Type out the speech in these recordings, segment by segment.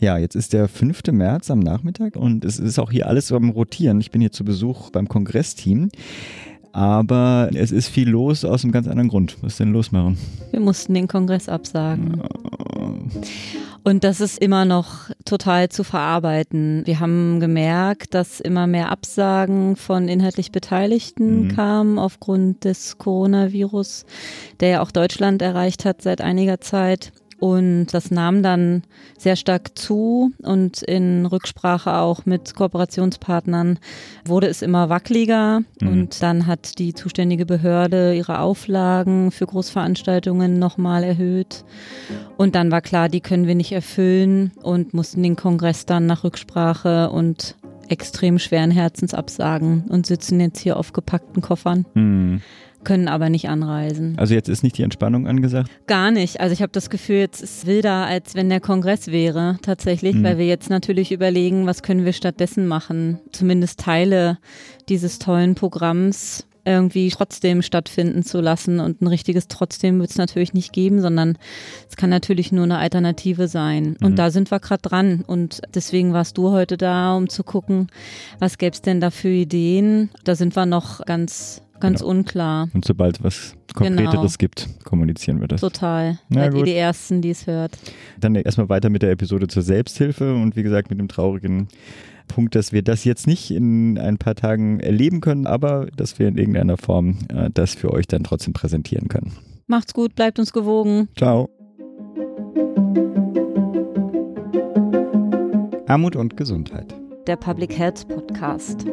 Ja, jetzt ist der 5. März am Nachmittag und es ist auch hier alles am Rotieren. Ich bin hier zu Besuch beim Kongressteam. Aber es ist viel los aus einem ganz anderen Grund. Was ist denn los, Maren? Wir mussten den Kongress absagen. Und das ist immer noch total zu verarbeiten. Wir haben gemerkt, dass immer mehr Absagen von inhaltlich Beteiligten mhm. kamen aufgrund des Coronavirus, der ja auch Deutschland erreicht hat seit einiger Zeit. Und das nahm dann sehr stark zu und in Rücksprache auch mit Kooperationspartnern wurde es immer wackeliger mhm. und dann hat die zuständige Behörde ihre Auflagen für Großveranstaltungen nochmal erhöht. Und dann war klar, die können wir nicht erfüllen und mussten den Kongress dann nach Rücksprache und extrem schweren Herzens absagen und sitzen jetzt hier auf gepackten Koffern. Mhm können aber nicht anreisen. Also jetzt ist nicht die Entspannung angesagt? Gar nicht. Also ich habe das Gefühl, jetzt ist wilder, als wenn der Kongress wäre, tatsächlich, mhm. weil wir jetzt natürlich überlegen, was können wir stattdessen machen. Zumindest Teile dieses tollen Programms irgendwie trotzdem stattfinden zu lassen. Und ein richtiges Trotzdem wird es natürlich nicht geben, sondern es kann natürlich nur eine Alternative sein. Und mhm. da sind wir gerade dran. Und deswegen warst du heute da, um zu gucken, was gäbe es denn da für Ideen. Da sind wir noch ganz Ganz genau. unklar. Und sobald was Konkreteres genau. gibt, kommunizieren wir das. Total. Na, Seid ihr die Ersten, die es hört. Dann erstmal weiter mit der Episode zur Selbsthilfe und wie gesagt mit dem traurigen Punkt, dass wir das jetzt nicht in ein paar Tagen erleben können, aber dass wir in irgendeiner Form äh, das für euch dann trotzdem präsentieren können. Macht's gut, bleibt uns gewogen. Ciao. Armut und Gesundheit. Der Public Health Podcast.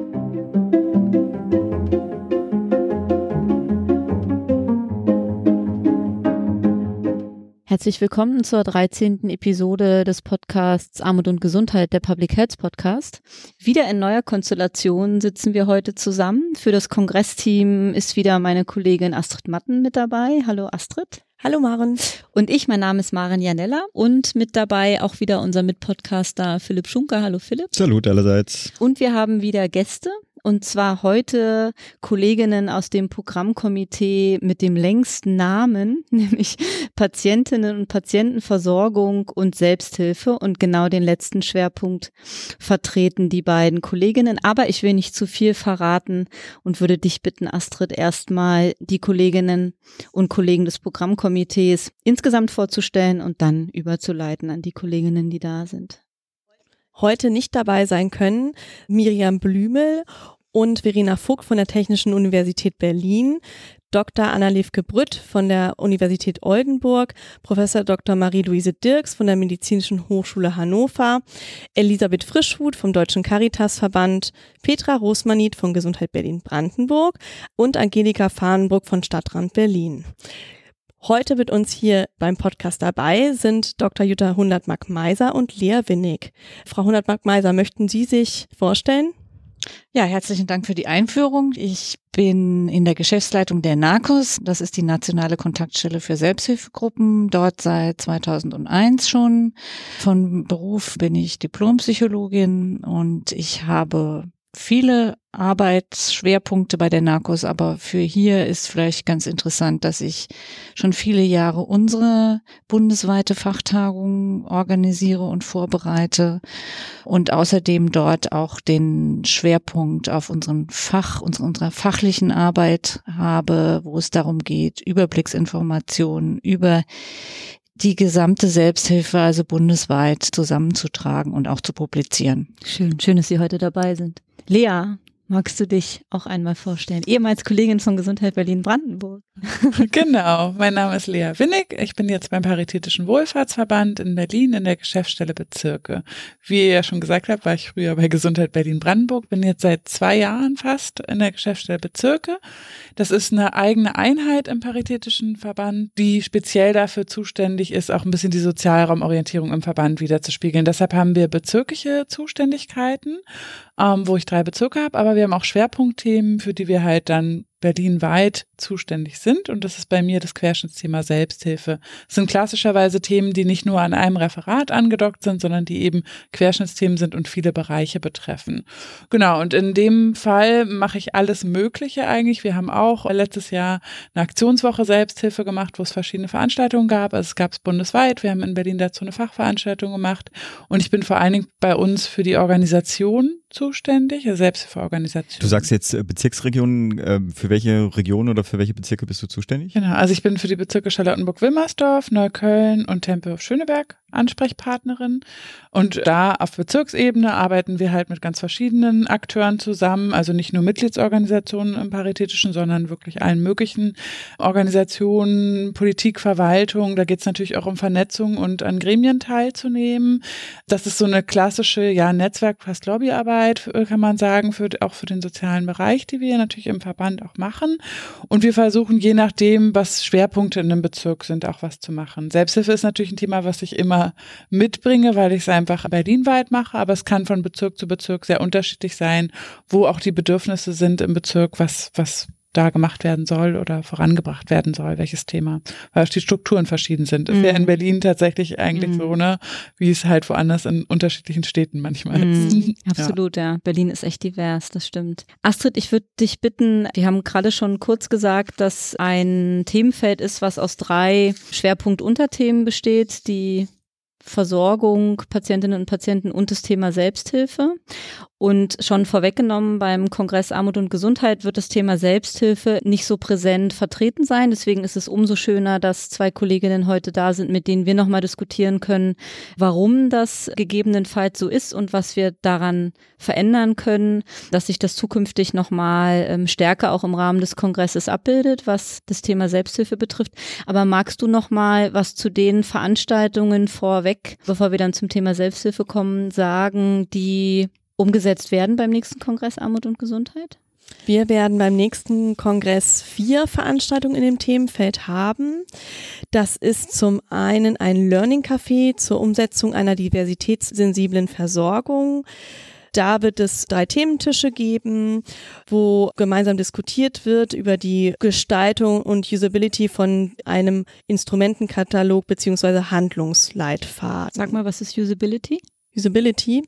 Herzlich willkommen zur 13. Episode des Podcasts Armut und Gesundheit, der Public Health Podcast. Wieder in neuer Konstellation sitzen wir heute zusammen. Für das Kongressteam ist wieder meine Kollegin Astrid Matten mit dabei. Hallo Astrid. Hallo Maren. Und ich, mein Name ist Maren Janella und mit dabei auch wieder unser Mitpodcaster Philipp Schunker. Hallo Philipp. Salut allerseits. Und wir haben wieder Gäste. Und zwar heute Kolleginnen aus dem Programmkomitee mit dem längsten Namen, nämlich Patientinnen und Patientenversorgung und Selbsthilfe. Und genau den letzten Schwerpunkt vertreten die beiden Kolleginnen. Aber ich will nicht zu viel verraten und würde dich bitten, Astrid, erstmal die Kolleginnen und Kollegen des Programmkomitees insgesamt vorzustellen und dann überzuleiten an die Kolleginnen, die da sind heute nicht dabei sein können. Miriam Blümel und Verena Vogt von der Technischen Universität Berlin, Dr. Anna-Levke Brütt von der Universität Oldenburg, Professor Dr. Marie-Louise Dirks von der Medizinischen Hochschule Hannover, Elisabeth Frischhut vom Deutschen Caritasverband, Petra Rosmanit von Gesundheit Berlin-Brandenburg und Angelika Fahrenburg von Stadtrand Berlin. Heute mit uns hier beim Podcast dabei sind Dr. Jutta Hundertmark-Meiser und Lea Winnig. Frau Hundertmark-Meiser, möchten Sie sich vorstellen? Ja, herzlichen Dank für die Einführung. Ich bin in der Geschäftsleitung der NARCOS. Das ist die nationale Kontaktstelle für Selbsthilfegruppen. Dort seit 2001 schon. Von Beruf bin ich Diplompsychologin und ich habe viele Arbeitsschwerpunkte bei der Narcos, aber für hier ist vielleicht ganz interessant, dass ich schon viele Jahre unsere bundesweite Fachtagung organisiere und vorbereite und außerdem dort auch den Schwerpunkt auf unseren Fach, unserer fachlichen Arbeit habe, wo es darum geht, Überblicksinformationen über die gesamte Selbsthilfe, also bundesweit zusammenzutragen und auch zu publizieren. Schön, schön, dass Sie heute dabei sind. Lea, magst du dich auch einmal vorstellen? Ehemals Kollegin von Gesundheit Berlin-Brandenburg. genau, mein Name ist Lea Winnig. Ich bin jetzt beim Paritätischen Wohlfahrtsverband in Berlin in der Geschäftsstelle Bezirke. Wie ihr ja schon gesagt habt, war ich früher bei Gesundheit Berlin-Brandenburg, bin jetzt seit zwei Jahren fast in der Geschäftsstelle Bezirke. Das ist eine eigene Einheit im Paritätischen Verband, die speziell dafür zuständig ist, auch ein bisschen die Sozialraumorientierung im Verband wiederzuspiegeln. Deshalb haben wir bezirkliche Zuständigkeiten, ähm, wo ich drei Bezirke habe, aber wir haben auch Schwerpunktthemen, für die wir halt dann berlinweit zuständig sind. Und das ist bei mir das Querschnittsthema Selbsthilfe. Es sind klassischerweise Themen, die nicht nur an einem Referat angedockt sind, sondern die eben Querschnittsthemen sind und viele Bereiche betreffen. Genau, und in dem Fall mache ich alles Mögliche eigentlich. Wir haben auch letztes Jahr eine Aktionswoche Selbsthilfe gemacht, wo es verschiedene Veranstaltungen gab. Also es gab es bundesweit. Wir haben in Berlin dazu eine Fachveranstaltung gemacht. Und ich bin vor allen Dingen bei uns für die Organisation zuständig, also Selbsthilfeorganisation. Du sagst jetzt äh, Bezirksregionen, äh, für welche Region oder für welche Bezirke bist du zuständig? Genau, also ich bin für die Bezirke Charlottenburg-Wilmersdorf, Neukölln und Tempelhof-Schöneberg Ansprechpartnerin. Und da auf Bezirksebene arbeiten wir halt mit ganz verschiedenen Akteuren zusammen, also nicht nur Mitgliedsorganisationen im Paritätischen, sondern wirklich allen möglichen Organisationen, Politik, Verwaltung. Da geht es natürlich auch um Vernetzung und an Gremien teilzunehmen. Das ist so eine klassische, ja, Netzwerk, fast Lobbyarbeit, äh, kann man sagen, für, auch für den sozialen Bereich, die wir natürlich im Verband auch machen. Und wir versuchen, je nachdem, was Schwerpunkte in einem Bezirk sind, auch was zu machen. Selbsthilfe ist natürlich ein Thema, was ich immer mitbringe, weil ich es einfach berlinweit mache, aber es kann von Bezirk zu Bezirk sehr unterschiedlich sein, wo auch die Bedürfnisse sind im Bezirk, was, was da gemacht werden soll oder vorangebracht werden soll, welches Thema, weil auch die Strukturen verschieden sind. Es mhm. wäre in Berlin tatsächlich eigentlich mhm. so, ne, wie es halt woanders in unterschiedlichen Städten manchmal mhm. ist. Absolut, ja. ja. Berlin ist echt divers, das stimmt. Astrid, ich würde dich bitten, wir haben gerade schon kurz gesagt, dass ein Themenfeld ist, was aus drei Schwerpunkt-Unterthemen besteht, die Versorgung Patientinnen und Patienten und das Thema Selbsthilfe. Und schon vorweggenommen beim Kongress Armut und Gesundheit wird das Thema Selbsthilfe nicht so präsent vertreten sein. Deswegen ist es umso schöner, dass zwei Kolleginnen heute da sind, mit denen wir nochmal diskutieren können, warum das gegebenenfalls so ist und was wir daran verändern können, dass sich das zukünftig nochmal ähm, stärker auch im Rahmen des Kongresses abbildet, was das Thema Selbsthilfe betrifft. Aber magst du nochmal was zu den Veranstaltungen vorweg, bevor wir dann zum Thema Selbsthilfe kommen, sagen, die umgesetzt werden beim nächsten Kongress Armut und Gesundheit? Wir werden beim nächsten Kongress vier Veranstaltungen in dem Themenfeld haben. Das ist zum einen ein Learning Café zur Umsetzung einer diversitätssensiblen Versorgung. Da wird es drei Thementische geben, wo gemeinsam diskutiert wird über die Gestaltung und Usability von einem Instrumentenkatalog beziehungsweise Handlungsleitfaden. Sag mal, was ist Usability? Usability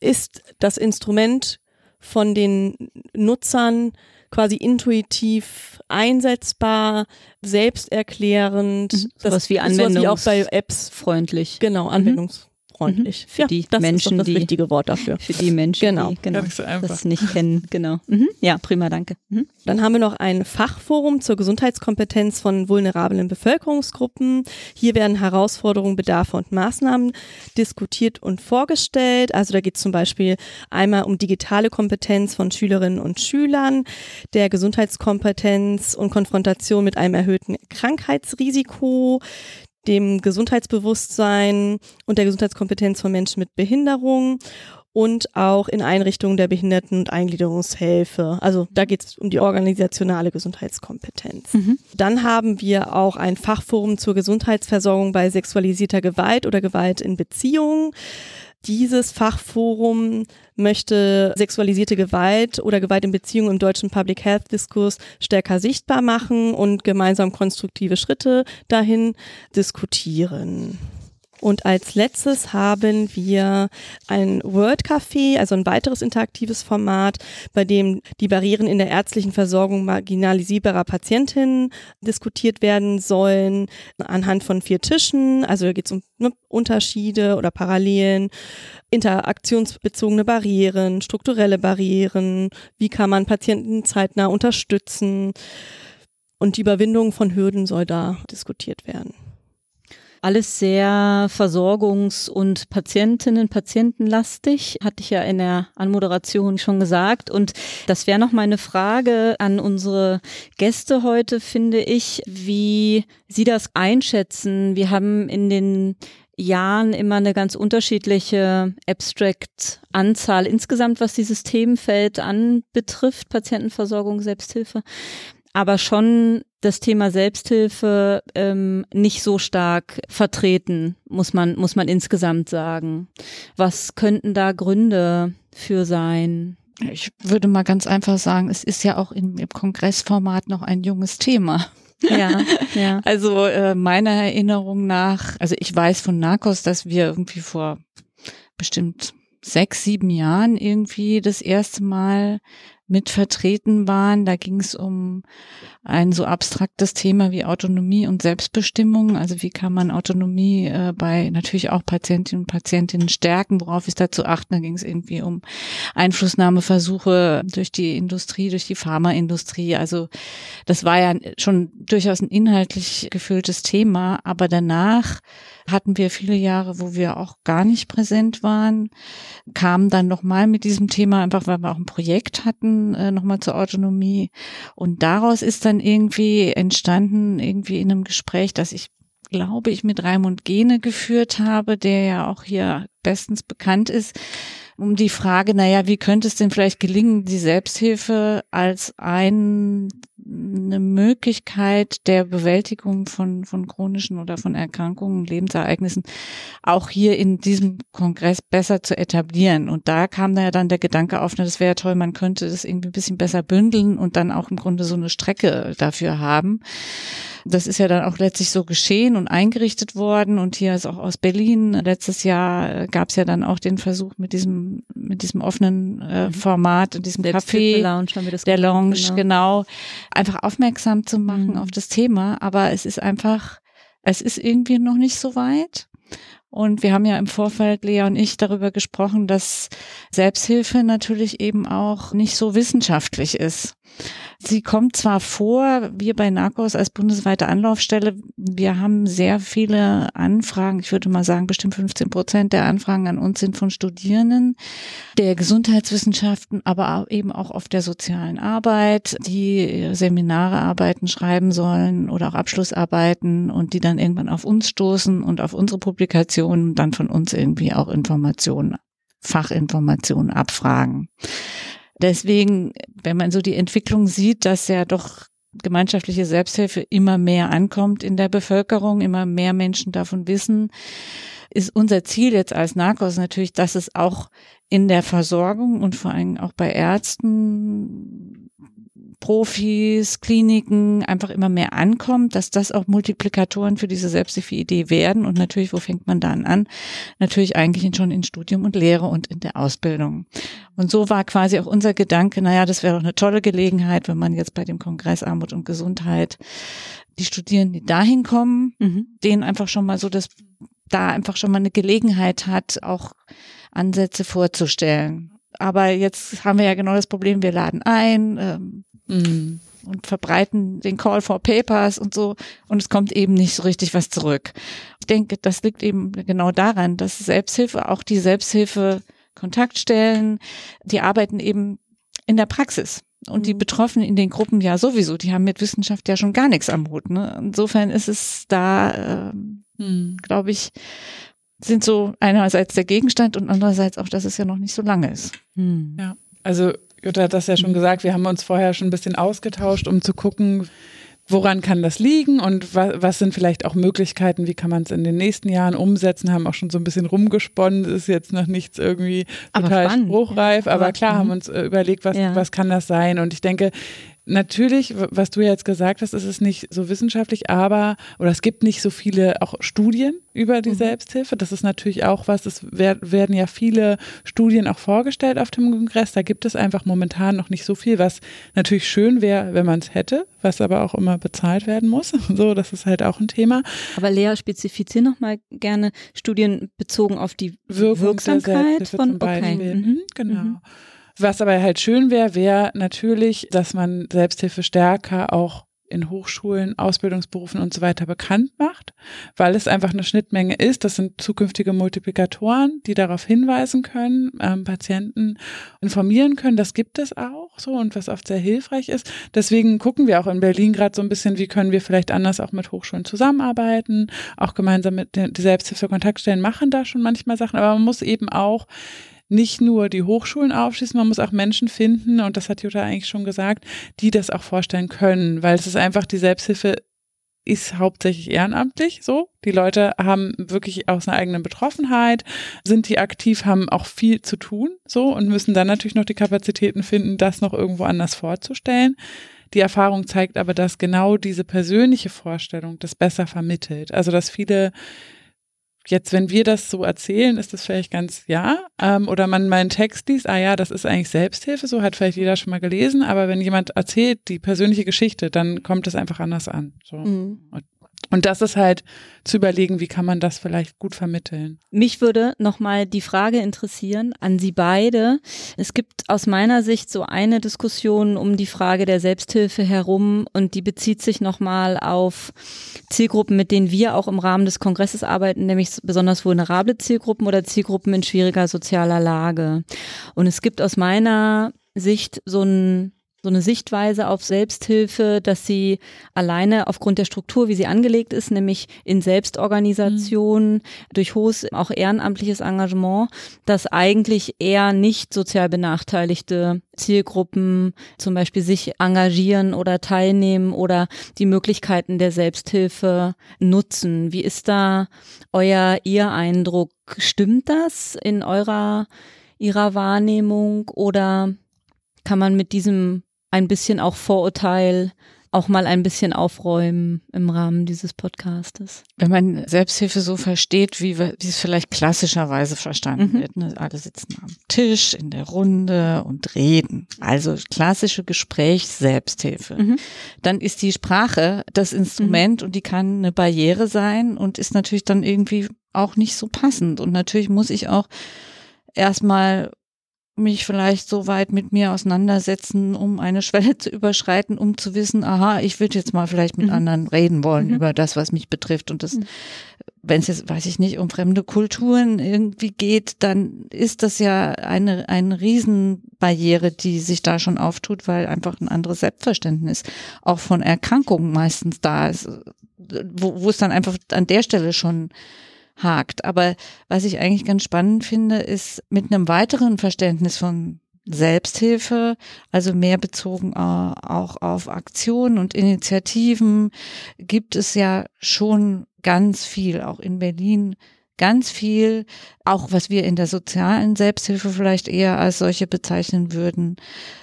ist das Instrument von den Nutzern quasi intuitiv einsetzbar, selbsterklärend. Mhm. Das was wie Anwendungs wie auch bei Apps freundlich. Genau, mhm. Anwendungs freundlich. Mhm. Für ja, die das Menschen, ist das die, richtige Wort dafür. Für die Menschen, genau. die genau, so das nicht kennen. Genau. Mhm. Ja, prima, danke. Mhm. Dann haben wir noch ein Fachforum zur Gesundheitskompetenz von vulnerablen Bevölkerungsgruppen. Hier werden Herausforderungen, Bedarfe und Maßnahmen diskutiert und vorgestellt. Also da geht es zum Beispiel einmal um digitale Kompetenz von Schülerinnen und Schülern, der Gesundheitskompetenz und Konfrontation mit einem erhöhten Krankheitsrisiko, dem Gesundheitsbewusstsein und der Gesundheitskompetenz von Menschen mit Behinderung und auch in Einrichtungen der Behinderten- und Eingliederungshilfe. Also da geht es um die organisationale Gesundheitskompetenz. Mhm. Dann haben wir auch ein Fachforum zur Gesundheitsversorgung bei sexualisierter Gewalt oder Gewalt in Beziehungen. Dieses Fachforum möchte sexualisierte Gewalt oder Gewalt in Beziehungen im deutschen Public Health Diskurs stärker sichtbar machen und gemeinsam konstruktive Schritte dahin diskutieren. Und als letztes haben wir ein Word Café, also ein weiteres interaktives Format, bei dem die Barrieren in der ärztlichen Versorgung marginalisierbarer Patientinnen diskutiert werden sollen, anhand von vier Tischen. Also da geht es um ne, Unterschiede oder Parallelen, interaktionsbezogene Barrieren, strukturelle Barrieren, wie kann man Patienten zeitnah unterstützen. Und die Überwindung von Hürden soll da diskutiert werden alles sehr versorgungs- und Patientinnen, Patientenlastig, hatte ich ja in der Anmoderation schon gesagt. Und das wäre noch meine Frage an unsere Gäste heute, finde ich, wie Sie das einschätzen. Wir haben in den Jahren immer eine ganz unterschiedliche Abstract-Anzahl insgesamt, was dieses Themenfeld anbetrifft, Patientenversorgung, Selbsthilfe aber schon das Thema Selbsthilfe ähm, nicht so stark vertreten, muss man, muss man insgesamt sagen. Was könnten da Gründe für sein? Ich würde mal ganz einfach sagen, es ist ja auch im, im Kongressformat noch ein junges Thema. Ja, ja. Also äh, meiner Erinnerung nach, also ich weiß von Narcos, dass wir irgendwie vor bestimmt sechs, sieben Jahren irgendwie das erste Mal mit vertreten waren. Da ging es um ein so abstraktes Thema wie Autonomie und Selbstbestimmung. Also wie kann man Autonomie äh, bei natürlich auch Patientinnen und Patientinnen stärken? Worauf ist da zu achten? Da ging es irgendwie um Einflussnahmeversuche durch die Industrie, durch die Pharmaindustrie. Also das war ja schon durchaus ein inhaltlich gefülltes Thema. Aber danach hatten wir viele Jahre, wo wir auch gar nicht präsent waren, kamen dann nochmal mit diesem Thema, einfach weil wir auch ein Projekt hatten, äh, nochmal zur Autonomie. Und daraus ist dann irgendwie entstanden, irgendwie in einem Gespräch, dass ich glaube ich mit Raimund Gene geführt habe, der ja auch hier bestens bekannt ist, um die Frage, naja, wie könnte es denn vielleicht gelingen, die Selbsthilfe als ein eine Möglichkeit der Bewältigung von, von chronischen oder von Erkrankungen, Lebensereignissen auch hier in diesem Kongress besser zu etablieren. Und da kam da ja dann der Gedanke auf, na, das wäre toll, man könnte das irgendwie ein bisschen besser bündeln und dann auch im Grunde so eine Strecke dafür haben. Das ist ja dann auch letztlich so geschehen und eingerichtet worden. Und hier ist auch aus Berlin letztes Jahr gab es ja dann auch den Versuch mit diesem mit diesem offenen äh, mhm. Format, in diesem Café, Lounge haben wir das der Lounge, genau. genau, einfach aufmerksam zu machen mhm. auf das Thema. Aber es ist einfach, es ist irgendwie noch nicht so weit. Und wir haben ja im Vorfeld, Lea und ich, darüber gesprochen, dass Selbsthilfe natürlich eben auch nicht so wissenschaftlich ist. Sie kommt zwar vor, wir bei Narcos als bundesweite Anlaufstelle, wir haben sehr viele Anfragen, ich würde mal sagen, bestimmt 15 Prozent der Anfragen an uns sind von Studierenden der Gesundheitswissenschaften, aber eben auch auf der sozialen Arbeit, die Seminare arbeiten, schreiben sollen oder auch Abschlussarbeiten und die dann irgendwann auf uns stoßen und auf unsere Publikationen dann von uns irgendwie auch Informationen Fachinformationen abfragen. Deswegen, wenn man so die Entwicklung sieht, dass ja doch gemeinschaftliche Selbsthilfe immer mehr ankommt in der Bevölkerung, immer mehr Menschen davon wissen, ist unser Ziel jetzt als Narcos natürlich, dass es auch in der Versorgung und vor allem auch bei Ärzten Profis, Kliniken einfach immer mehr ankommt, dass das auch Multiplikatoren für diese Selbsthilfe-Idee werden. Und natürlich, wo fängt man dann an? Natürlich eigentlich schon in Studium und Lehre und in der Ausbildung. Und so war quasi auch unser Gedanke, naja, das wäre doch eine tolle Gelegenheit, wenn man jetzt bei dem Kongress Armut und Gesundheit die Studierenden, die dahin kommen, mhm. denen einfach schon mal so das, da einfach schon mal eine Gelegenheit hat, auch Ansätze vorzustellen. Aber jetzt haben wir ja genau das Problem, wir laden ein, ähm, Mhm. Und verbreiten den Call for Papers und so. Und es kommt eben nicht so richtig was zurück. Ich denke, das liegt eben genau daran, dass Selbsthilfe, auch die Selbsthilfe Kontaktstellen, die arbeiten eben in der Praxis. Und die mhm. Betroffenen in den Gruppen ja sowieso, die haben mit Wissenschaft ja schon gar nichts am Hut. Ne? Insofern ist es da, äh, mhm. glaube ich, sind so einerseits der Gegenstand und andererseits auch, dass es ja noch nicht so lange ist. Mhm. Ja, also Jutta hat das ja schon mhm. gesagt, wir haben uns vorher schon ein bisschen ausgetauscht, um zu gucken, woran kann das liegen und was, was sind vielleicht auch Möglichkeiten, wie kann man es in den nächsten Jahren umsetzen, haben auch schon so ein bisschen rumgesponnen, ist jetzt noch nichts irgendwie total spruchreif, aber, aber klar, haben mhm. uns äh, überlegt, was, ja. was kann das sein und ich denke, Natürlich, was du jetzt gesagt hast, ist es nicht so wissenschaftlich, aber, oder es gibt nicht so viele auch Studien über die mhm. Selbsthilfe. Das ist natürlich auch was, es werden ja viele Studien auch vorgestellt auf dem Kongress. Da gibt es einfach momentan noch nicht so viel, was natürlich schön wäre, wenn man es hätte, was aber auch immer bezahlt werden muss. So, das ist halt auch ein Thema. Aber Lea, spezifizier nochmal gerne Studien bezogen auf die Wirkung Wirksamkeit von, okay. Mhm. Genau. Mhm. Was aber halt schön wäre, wäre natürlich, dass man Selbsthilfe stärker auch in Hochschulen, Ausbildungsberufen und so weiter bekannt macht, weil es einfach eine Schnittmenge ist. Das sind zukünftige Multiplikatoren, die darauf hinweisen können, ähm, Patienten informieren können. Das gibt es auch so und was oft sehr hilfreich ist. Deswegen gucken wir auch in Berlin gerade so ein bisschen, wie können wir vielleicht anders auch mit Hochschulen zusammenarbeiten, auch gemeinsam mit den die Selbsthilfe-Kontaktstellen machen da schon manchmal Sachen, aber man muss eben auch nicht nur die Hochschulen aufschließen, man muss auch Menschen finden, und das hat Jutta eigentlich schon gesagt, die das auch vorstellen können, weil es ist einfach die Selbsthilfe ist hauptsächlich ehrenamtlich so. Die Leute haben wirklich aus einer eigenen Betroffenheit, sind die aktiv, haben auch viel zu tun so und müssen dann natürlich noch die Kapazitäten finden, das noch irgendwo anders vorzustellen. Die Erfahrung zeigt aber, dass genau diese persönliche Vorstellung das besser vermittelt. Also dass viele Jetzt, wenn wir das so erzählen, ist das vielleicht ganz ja. Ähm, oder man meinen Text liest, ah ja, das ist eigentlich Selbsthilfe, so hat vielleicht jeder schon mal gelesen, aber wenn jemand erzählt die persönliche Geschichte, dann kommt es einfach anders an. So. Mhm. Und das ist halt zu überlegen, wie kann man das vielleicht gut vermitteln. Mich würde nochmal die Frage interessieren an Sie beide. Es gibt aus meiner Sicht so eine Diskussion um die Frage der Selbsthilfe herum und die bezieht sich nochmal auf Zielgruppen, mit denen wir auch im Rahmen des Kongresses arbeiten, nämlich besonders vulnerable Zielgruppen oder Zielgruppen in schwieriger sozialer Lage. Und es gibt aus meiner Sicht so ein so eine Sichtweise auf Selbsthilfe, dass sie alleine aufgrund der Struktur, wie sie angelegt ist, nämlich in Selbstorganisation, mhm. durch hohes, auch ehrenamtliches Engagement, dass eigentlich eher nicht sozial benachteiligte Zielgruppen zum Beispiel sich engagieren oder teilnehmen oder die Möglichkeiten der Selbsthilfe nutzen. Wie ist da euer, ihr Eindruck? Stimmt das in eurer, ihrer Wahrnehmung oder kann man mit diesem ein bisschen auch Vorurteil auch mal ein bisschen aufräumen im Rahmen dieses Podcastes. Wenn man Selbsthilfe so versteht, wie, wie es vielleicht klassischerweise verstanden mhm. wird, ne? alle sitzen am Tisch in der Runde und reden, also klassische Gesprächs-Selbsthilfe, mhm. dann ist die Sprache das Instrument mhm. und die kann eine Barriere sein und ist natürlich dann irgendwie auch nicht so passend und natürlich muss ich auch erstmal mich vielleicht so weit mit mir auseinandersetzen, um eine Schwelle zu überschreiten, um zu wissen, aha, ich würde jetzt mal vielleicht mit mhm. anderen reden wollen mhm. über das, was mich betrifft. Und das, mhm. wenn es jetzt, weiß ich nicht, um fremde Kulturen irgendwie geht, dann ist das ja eine, eine Riesenbarriere, die sich da schon auftut, weil einfach ein anderes Selbstverständnis auch von Erkrankungen meistens da ist, wo, wo es dann einfach an der Stelle schon hakt. Aber was ich eigentlich ganz spannend finde, ist mit einem weiteren Verständnis von Selbsthilfe, also mehr bezogen äh, auch auf Aktionen und Initiativen, gibt es ja schon ganz viel, auch in Berlin ganz viel, auch was wir in der sozialen Selbsthilfe vielleicht eher als solche bezeichnen würden.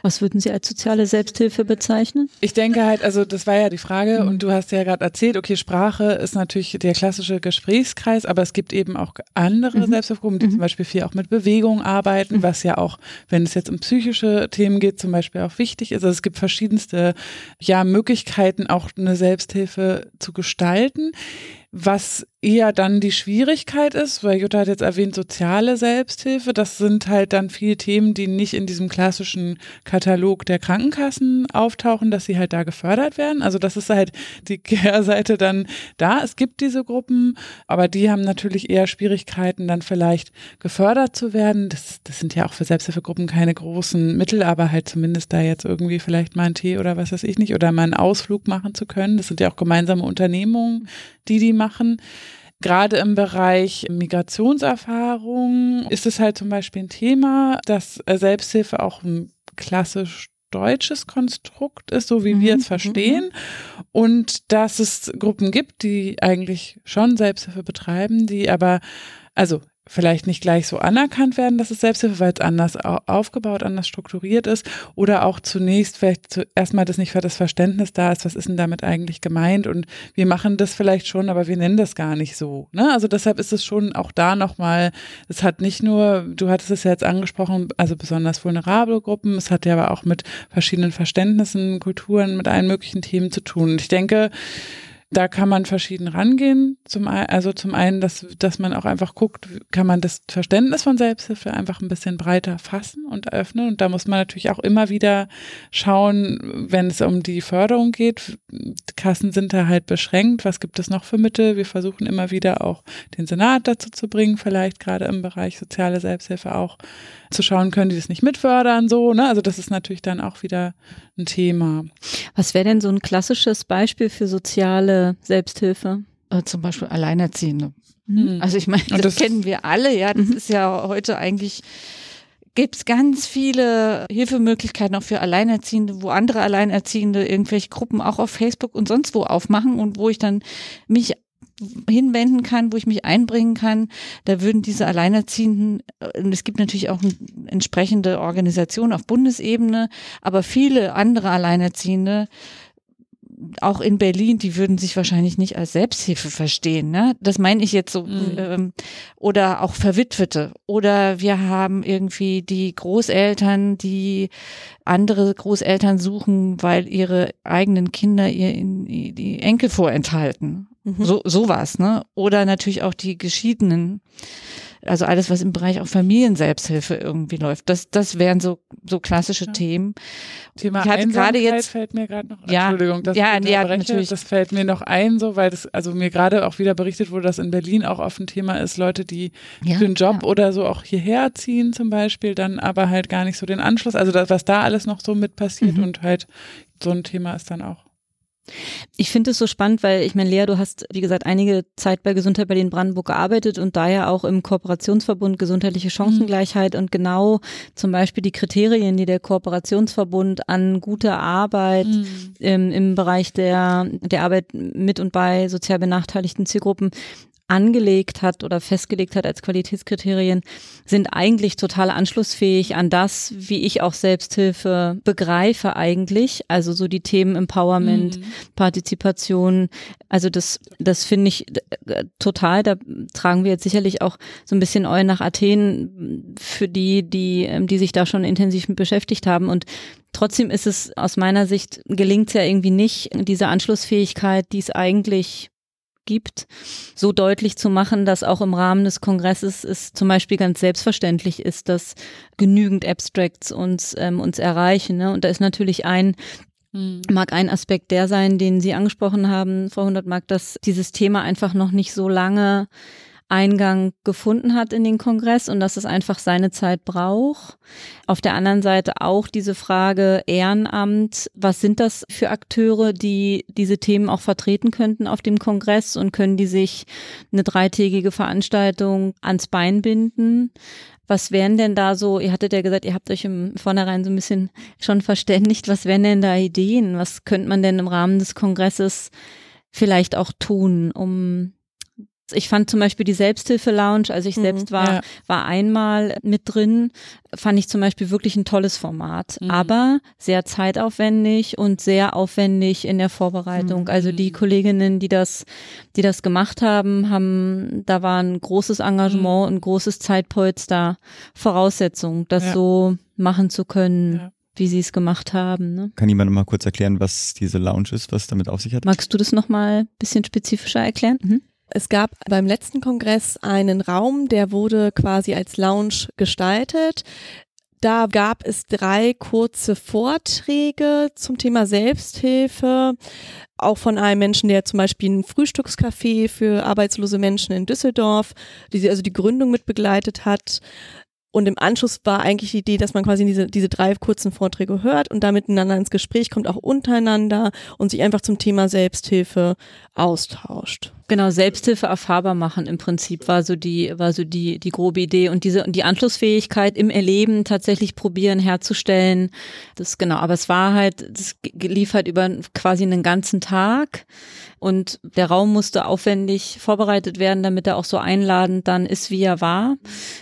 Was würden Sie als soziale Selbsthilfe bezeichnen? Ich denke halt, also das war ja die Frage mhm. und du hast ja gerade erzählt, okay, Sprache ist natürlich der klassische Gesprächskreis, aber es gibt eben auch andere mhm. Selbsthilfegruppen, die mhm. zum Beispiel viel auch mit Bewegung arbeiten, mhm. was ja auch, wenn es jetzt um psychische Themen geht, zum Beispiel auch wichtig ist. Also es gibt verschiedenste ja, Möglichkeiten, auch eine Selbsthilfe zu gestalten. Was eher dann die Schwierigkeit ist, weil Jutta hat jetzt erwähnt, soziale Selbsthilfe, das sind halt dann viele Themen, die nicht in diesem klassischen Katalog der Krankenkassen auftauchen, dass sie halt da gefördert werden. Also das ist halt die Kehrseite dann da. Es gibt diese Gruppen, aber die haben natürlich eher Schwierigkeiten, dann vielleicht gefördert zu werden. Das, das sind ja auch für Selbsthilfegruppen keine großen Mittel, aber halt zumindest da jetzt irgendwie vielleicht mal einen Tee oder was weiß ich nicht oder mal einen Ausflug machen zu können. Das sind ja auch gemeinsame Unternehmungen, die die machen. Gerade im Bereich Migrationserfahrung ist es halt zum Beispiel ein Thema, dass äh, Selbsthilfe auch ein klassisch deutsches Konstrukt ist, so wie mhm. wir es verstehen. Und dass es Gruppen gibt, die eigentlich schon Selbsthilfe betreiben, die aber, also vielleicht nicht gleich so anerkannt werden, dass es Selbsthilfe, weil es anders aufgebaut, anders strukturiert ist oder auch zunächst vielleicht zu, erstmal das nicht für das Verständnis da ist, was ist denn damit eigentlich gemeint und wir machen das vielleicht schon, aber wir nennen das gar nicht so. Ne? Also deshalb ist es schon auch da nochmal, es hat nicht nur, du hattest es ja jetzt angesprochen, also besonders vulnerable Gruppen, es hat ja aber auch mit verschiedenen Verständnissen, Kulturen, mit allen möglichen Themen zu tun. Und ich denke, da kann man verschieden rangehen. Zum, also zum einen, dass, dass man auch einfach guckt, kann man das Verständnis von Selbsthilfe einfach ein bisschen breiter fassen und eröffnen. Und da muss man natürlich auch immer wieder schauen, wenn es um die Förderung geht. Kassen sind da halt beschränkt. Was gibt es noch für Mittel? Wir versuchen immer wieder auch den Senat dazu zu bringen, vielleicht gerade im Bereich soziale Selbsthilfe auch zu schauen, können die das nicht mitfördern, so, ne? Also das ist natürlich dann auch wieder ein Thema. Was wäre denn so ein klassisches Beispiel für soziale Selbsthilfe? Äh, zum Beispiel Alleinerziehende. Mhm. Also ich meine, das, das, kennen wir alle, ja. Das mhm. ist ja heute eigentlich gibt es ganz viele Hilfemöglichkeiten auch für Alleinerziehende, wo andere Alleinerziehende irgendwelche Gruppen auch auf Facebook und sonst wo aufmachen und wo ich dann mich hinwenden kann, wo ich mich einbringen kann. Da würden diese Alleinerziehenden, und es gibt natürlich auch eine entsprechende Organisation auf Bundesebene, aber viele andere Alleinerziehende auch in Berlin, die würden sich wahrscheinlich nicht als Selbsthilfe verstehen. Ne? Das meine ich jetzt so. Mhm. Ähm, oder auch Verwitwete. Oder wir haben irgendwie die Großeltern, die andere Großeltern suchen, weil ihre eigenen Kinder ihr in, die Enkel vorenthalten. Mhm. So sowas, ne? Oder natürlich auch die Geschiedenen. Also alles, was im Bereich auch Familienselbsthilfe irgendwie läuft. Das, das wären so, so klassische ja. Themen. Thema ich hatte gerade jetzt fällt mir gerade noch. Ja, Entschuldigung, das, ja, ja, natürlich. das fällt mir noch ein, so weil das, also mir gerade auch wieder berichtet wurde, dass in Berlin auch oft ein Thema ist, Leute, die ja, für einen Job ja. oder so auch hierher ziehen zum Beispiel, dann aber halt gar nicht so den Anschluss. Also das, was da alles noch so mit passiert mhm. und halt so ein Thema ist dann auch. Ich finde es so spannend, weil ich meine, Lea, du hast, wie gesagt, einige Zeit bei Gesundheit Berlin Brandenburg gearbeitet und daher auch im Kooperationsverbund gesundheitliche Chancengleichheit mhm. und genau zum Beispiel die Kriterien, die der Kooperationsverbund an guter Arbeit mhm. im, im Bereich der, der Arbeit mit und bei sozial benachteiligten Zielgruppen angelegt hat oder festgelegt hat als Qualitätskriterien, sind eigentlich total anschlussfähig an das, wie ich auch Selbsthilfe begreife eigentlich. Also so die Themen Empowerment, mhm. Partizipation. Also das, das finde ich äh, total. Da tragen wir jetzt sicherlich auch so ein bisschen Eu nach Athen für die, die, ähm, die sich da schon intensiv mit beschäftigt haben. Und trotzdem ist es aus meiner Sicht gelingt es ja irgendwie nicht, diese Anschlussfähigkeit, die es eigentlich gibt, so deutlich zu machen, dass auch im Rahmen des Kongresses es zum Beispiel ganz selbstverständlich ist, dass genügend Abstracts uns, ähm, uns erreichen. Ne? Und da ist natürlich ein hm. mag ein Aspekt der sein, den Sie angesprochen haben, Frau Hundertmark, dass dieses Thema einfach noch nicht so lange Eingang gefunden hat in den Kongress und dass es einfach seine Zeit braucht. Auf der anderen Seite auch diese Frage Ehrenamt. Was sind das für Akteure, die diese Themen auch vertreten könnten auf dem Kongress und können die sich eine dreitägige Veranstaltung ans Bein binden? Was wären denn da so, ihr hattet ja gesagt, ihr habt euch im Vornherein so ein bisschen schon verständigt, was wären denn da Ideen? Was könnte man denn im Rahmen des Kongresses vielleicht auch tun, um ich fand zum Beispiel die Selbsthilfe-Lounge, also ich mhm, selbst war, ja. war einmal mit drin, fand ich zum Beispiel wirklich ein tolles Format, mhm. aber sehr zeitaufwendig und sehr aufwendig in der Vorbereitung. Mhm. Also die Kolleginnen, die das, die das gemacht haben, haben, da war ein großes Engagement, mhm. ein großes Zeitpolster, Voraussetzung, das ja. so machen zu können. Ja wie sie es gemacht haben. Ne? Kann jemand mal kurz erklären, was diese Lounge ist, was damit auf sich hat? Magst du das nochmal ein bisschen spezifischer erklären? Mhm. Es gab beim letzten Kongress einen Raum, der wurde quasi als Lounge gestaltet. Da gab es drei kurze Vorträge zum Thema Selbsthilfe, auch von einem Menschen, der zum Beispiel ein Frühstückscafé für arbeitslose Menschen in Düsseldorf, die also die Gründung mit begleitet hat. Und im Anschluss war eigentlich die Idee, dass man quasi diese, diese drei kurzen Vorträge hört und da miteinander ins Gespräch kommt, auch untereinander und sich einfach zum Thema Selbsthilfe austauscht. Genau, Selbsthilfe erfahrbar machen im Prinzip war so die, war so die, die grobe Idee und diese, und die Anschlussfähigkeit im Erleben tatsächlich probieren herzustellen. Das genau, aber es war halt, das lief halt über quasi einen ganzen Tag und der Raum musste aufwendig vorbereitet werden, damit er auch so einladend dann ist, wie er war.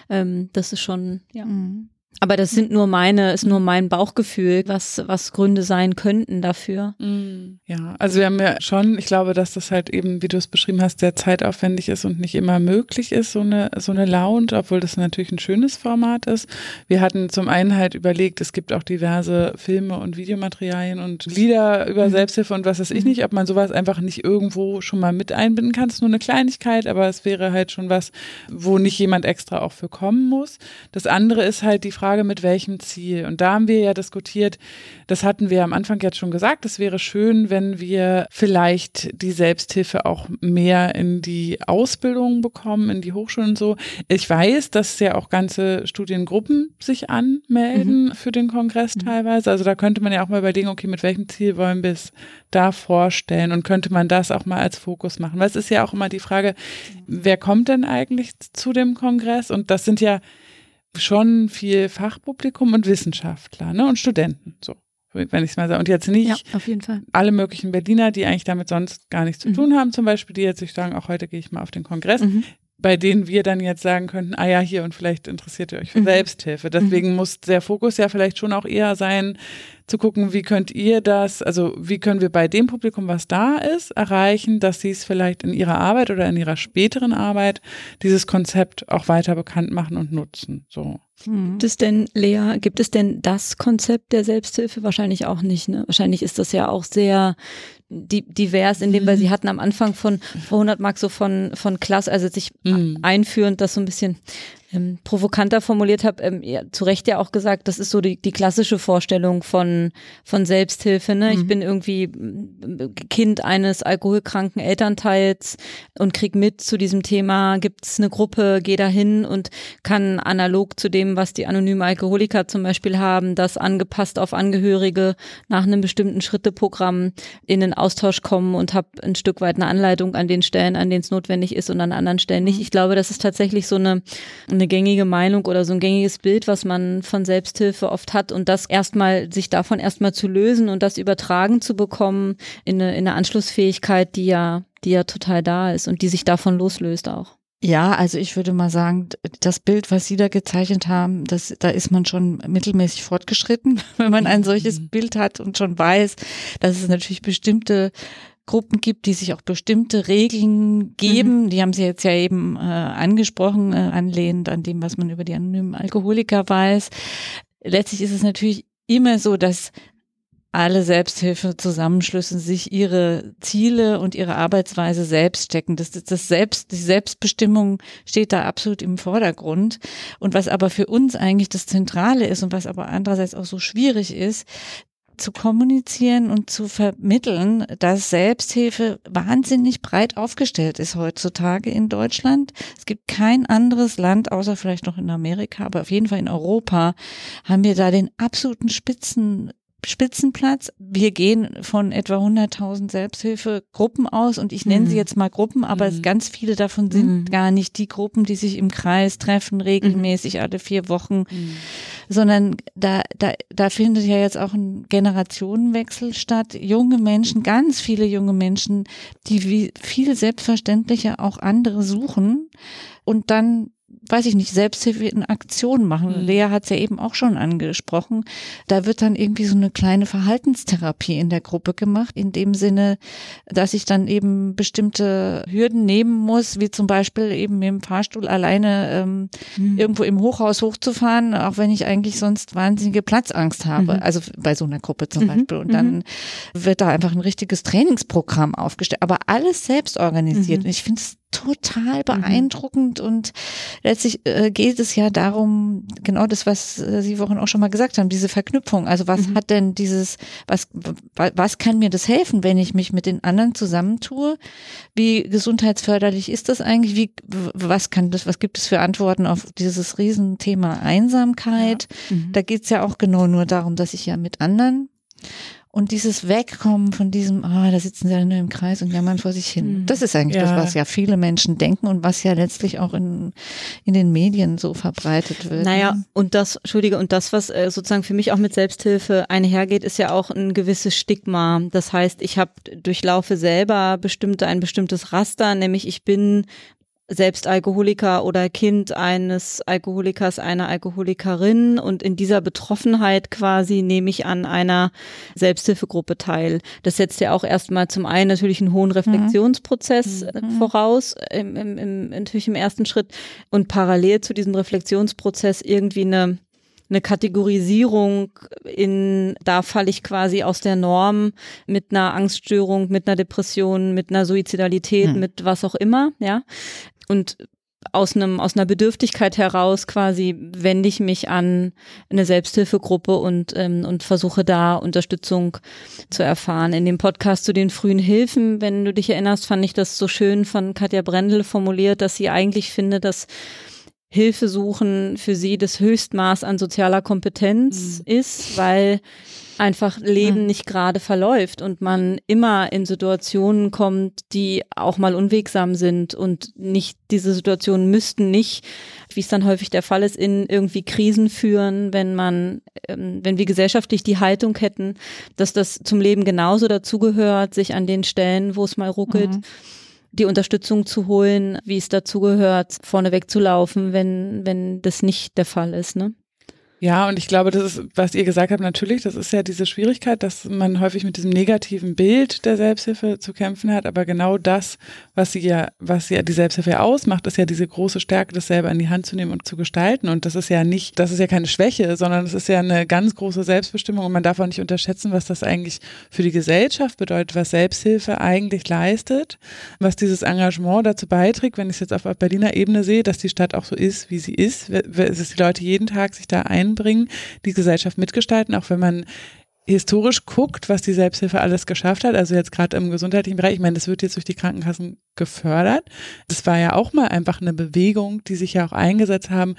Ähm, das ist schon, ja. Mhm. Aber das sind nur meine, ist nur mein Bauchgefühl, was, was Gründe sein könnten dafür. Mm. Ja, also wir haben ja schon, ich glaube, dass das halt eben, wie du es beschrieben hast, sehr zeitaufwendig ist und nicht immer möglich ist, so eine, so eine Lounge, obwohl das natürlich ein schönes Format ist. Wir hatten zum einen halt überlegt, es gibt auch diverse Filme und Videomaterialien und Lieder über mhm. Selbsthilfe und was weiß ich mhm. nicht, ob man sowas einfach nicht irgendwo schon mal mit einbinden kann. Es ist nur eine Kleinigkeit, aber es wäre halt schon was, wo nicht jemand extra auch für kommen muss. Das andere ist halt die Frage, Frage, mit welchem Ziel? Und da haben wir ja diskutiert, das hatten wir am Anfang jetzt schon gesagt, es wäre schön, wenn wir vielleicht die Selbsthilfe auch mehr in die Ausbildung bekommen, in die Hochschulen und so. Ich weiß, dass ja auch ganze Studiengruppen sich anmelden mhm. für den Kongress mhm. teilweise. Also da könnte man ja auch mal überlegen, okay, mit welchem Ziel wollen wir es da vorstellen und könnte man das auch mal als Fokus machen? Weil es ist ja auch immer die Frage, wer kommt denn eigentlich zu dem Kongress? Und das sind ja schon viel Fachpublikum und Wissenschaftler ne, und Studenten. So wenn ich es mal sage. Und jetzt nicht ja, alle möglichen Berliner, die eigentlich damit sonst gar nichts zu mhm. tun haben, zum Beispiel, die jetzt sich sagen, auch heute gehe ich mal auf den Kongress, mhm. Bei denen wir dann jetzt sagen könnten, ah ja, hier und vielleicht interessiert ihr euch für mhm. Selbsthilfe. Deswegen mhm. muss der Fokus ja vielleicht schon auch eher sein, zu gucken, wie könnt ihr das, also wie können wir bei dem Publikum, was da ist, erreichen, dass sie es vielleicht in ihrer Arbeit oder in ihrer späteren Arbeit dieses Konzept auch weiter bekannt machen und nutzen. So. Gibt es denn, Lea, gibt es denn das Konzept der Selbsthilfe? Wahrscheinlich auch nicht. Ne? Wahrscheinlich ist das ja auch sehr divers in dem, weil sie hatten am Anfang von vor 100 Mark so von, von Klasse, also sich mhm. einführend das so ein bisschen ähm, provokanter formuliert habe, ähm, ja, zu Recht ja auch gesagt, das ist so die, die klassische Vorstellung von, von Selbsthilfe. Ne? Mhm. Ich bin irgendwie Kind eines alkoholkranken Elternteils und krieg mit zu diesem Thema, gibt es eine Gruppe, gehe dahin und kann analog zu dem, was die anonymen Alkoholiker zum Beispiel haben, das angepasst auf Angehörige nach einem bestimmten Schritteprogramm in den Austausch kommen und habe ein Stück weit eine Anleitung an den Stellen, an denen es notwendig ist und an anderen Stellen nicht. Mhm. Ich glaube, das ist tatsächlich so eine, eine eine gängige Meinung oder so ein gängiges Bild, was man von Selbsthilfe oft hat und das erstmal, sich davon erstmal zu lösen und das übertragen zu bekommen in eine, in eine Anschlussfähigkeit, die ja, die ja total da ist und die sich davon loslöst auch. Ja, also ich würde mal sagen, das Bild, was Sie da gezeichnet haben, das, da ist man schon mittelmäßig fortgeschritten, wenn man ein solches mhm. Bild hat und schon weiß, dass es natürlich bestimmte Gruppen gibt, die sich auch bestimmte Regeln geben. Mhm. Die haben Sie jetzt ja eben äh, angesprochen, äh, anlehnend an dem, was man über die anonymen Alkoholiker weiß. Letztlich ist es natürlich immer so, dass alle Selbsthilfezusammenschlüsse sich ihre Ziele und ihre Arbeitsweise selbst stecken. Das, das, das Selbst, die Selbstbestimmung steht da absolut im Vordergrund. Und was aber für uns eigentlich das Zentrale ist und was aber andererseits auch so schwierig ist, zu kommunizieren und zu vermitteln, dass Selbsthilfe wahnsinnig breit aufgestellt ist heutzutage in Deutschland. Es gibt kein anderes Land, außer vielleicht noch in Amerika, aber auf jeden Fall in Europa, haben wir da den absoluten Spitzen Spitzenplatz. Wir gehen von etwa 100.000 Selbsthilfegruppen aus und ich nenne mhm. sie jetzt mal Gruppen, aber mhm. ganz viele davon sind mhm. gar nicht die Gruppen, die sich im Kreis treffen, regelmäßig alle vier Wochen, mhm. Sondern da, da, da findet ja jetzt auch ein Generationenwechsel statt. Junge Menschen, ganz viele junge Menschen, die wie viel selbstverständlicher auch andere suchen und dann weiß ich nicht, Selbsthilfe in Aktion machen. Mhm. Lea hat es ja eben auch schon angesprochen. Da wird dann irgendwie so eine kleine Verhaltenstherapie in der Gruppe gemacht, in dem Sinne, dass ich dann eben bestimmte Hürden nehmen muss, wie zum Beispiel eben mit dem Fahrstuhl alleine ähm, mhm. irgendwo im Hochhaus hochzufahren, auch wenn ich eigentlich sonst wahnsinnige Platzangst habe. Mhm. Also bei so einer Gruppe zum mhm. Beispiel. Und dann mhm. wird da einfach ein richtiges Trainingsprogramm aufgestellt, aber alles selbst organisiert. Mhm. Und ich finde es total beeindruckend und letztlich äh, geht es ja darum, genau das, was äh, Sie vorhin auch schon mal gesagt haben, diese Verknüpfung. Also was mhm. hat denn dieses, was, was kann mir das helfen, wenn ich mich mit den anderen zusammentue? Wie gesundheitsförderlich ist das eigentlich? Wie, was kann das, was gibt es für Antworten auf dieses Riesenthema Einsamkeit? Ja. Mhm. Da geht es ja auch genau nur darum, dass ich ja mit anderen und dieses Wegkommen von diesem, ah, da sitzen sie alle nur im Kreis und jammern vor sich hin. Mhm. Das ist eigentlich ja. das, was ja viele Menschen denken und was ja letztlich auch in, in den Medien so verbreitet wird. Naja, und das, Entschuldige, und das, was äh, sozusagen für mich auch mit Selbsthilfe einhergeht, ist ja auch ein gewisses Stigma. Das heißt, ich habe durchlaufe selber bestimmte, ein bestimmtes Raster, nämlich ich bin selbst Alkoholiker oder Kind eines Alkoholikers, einer Alkoholikerin und in dieser Betroffenheit quasi nehme ich an einer Selbsthilfegruppe teil. Das setzt ja auch erstmal zum einen natürlich einen hohen Reflexionsprozess mhm. Äh, mhm. voraus, im, im, im, natürlich im ersten Schritt und parallel zu diesem Reflexionsprozess irgendwie eine eine Kategorisierung in, da falle ich quasi aus der Norm mit einer Angststörung, mit einer Depression, mit einer Suizidalität, hm. mit was auch immer, ja. Und aus einem aus einer Bedürftigkeit heraus quasi wende ich mich an eine Selbsthilfegruppe und ähm, und versuche da Unterstützung zu erfahren. In dem Podcast zu den frühen Hilfen, wenn du dich erinnerst, fand ich das so schön von Katja Brendel formuliert, dass sie eigentlich findet, dass Hilfe suchen für sie das Höchstmaß an sozialer Kompetenz mhm. ist, weil einfach Leben Mhm. nicht gerade verläuft und man immer in Situationen kommt, die auch mal unwegsam sind und nicht diese Situationen müssten nicht, wie es dann häufig der Fall ist, in irgendwie Krisen führen, wenn man, ähm, wenn wir gesellschaftlich die Haltung hätten, dass das zum Leben genauso dazugehört, sich an den Stellen, wo es mal ruckelt, Mhm. die Unterstützung zu holen, wie es dazugehört, vorne wegzulaufen, wenn, wenn das nicht der Fall ist, ne? Ja, und ich glaube, das ist, was ihr gesagt habt, natürlich, das ist ja diese Schwierigkeit, dass man häufig mit diesem negativen Bild der Selbsthilfe zu kämpfen hat. Aber genau das, was sie ja, was ja die Selbsthilfe ausmacht, ist ja diese große Stärke, das selber in die Hand zu nehmen und zu gestalten. Und das ist ja nicht, das ist ja keine Schwäche, sondern es ist ja eine ganz große Selbstbestimmung. Und man darf auch nicht unterschätzen, was das eigentlich für die Gesellschaft bedeutet, was Selbsthilfe eigentlich leistet, was dieses Engagement dazu beiträgt, wenn ich es jetzt auf Berliner Ebene sehe, dass die Stadt auch so ist, wie sie ist, dass die Leute jeden Tag sich da einbringen, die Gesellschaft mitgestalten, auch wenn man historisch guckt, was die Selbsthilfe alles geschafft hat, also jetzt gerade im gesundheitlichen Bereich, ich meine, das wird jetzt durch die Krankenkassen gefördert. Das war ja auch mal einfach eine Bewegung, die sich ja auch eingesetzt haben,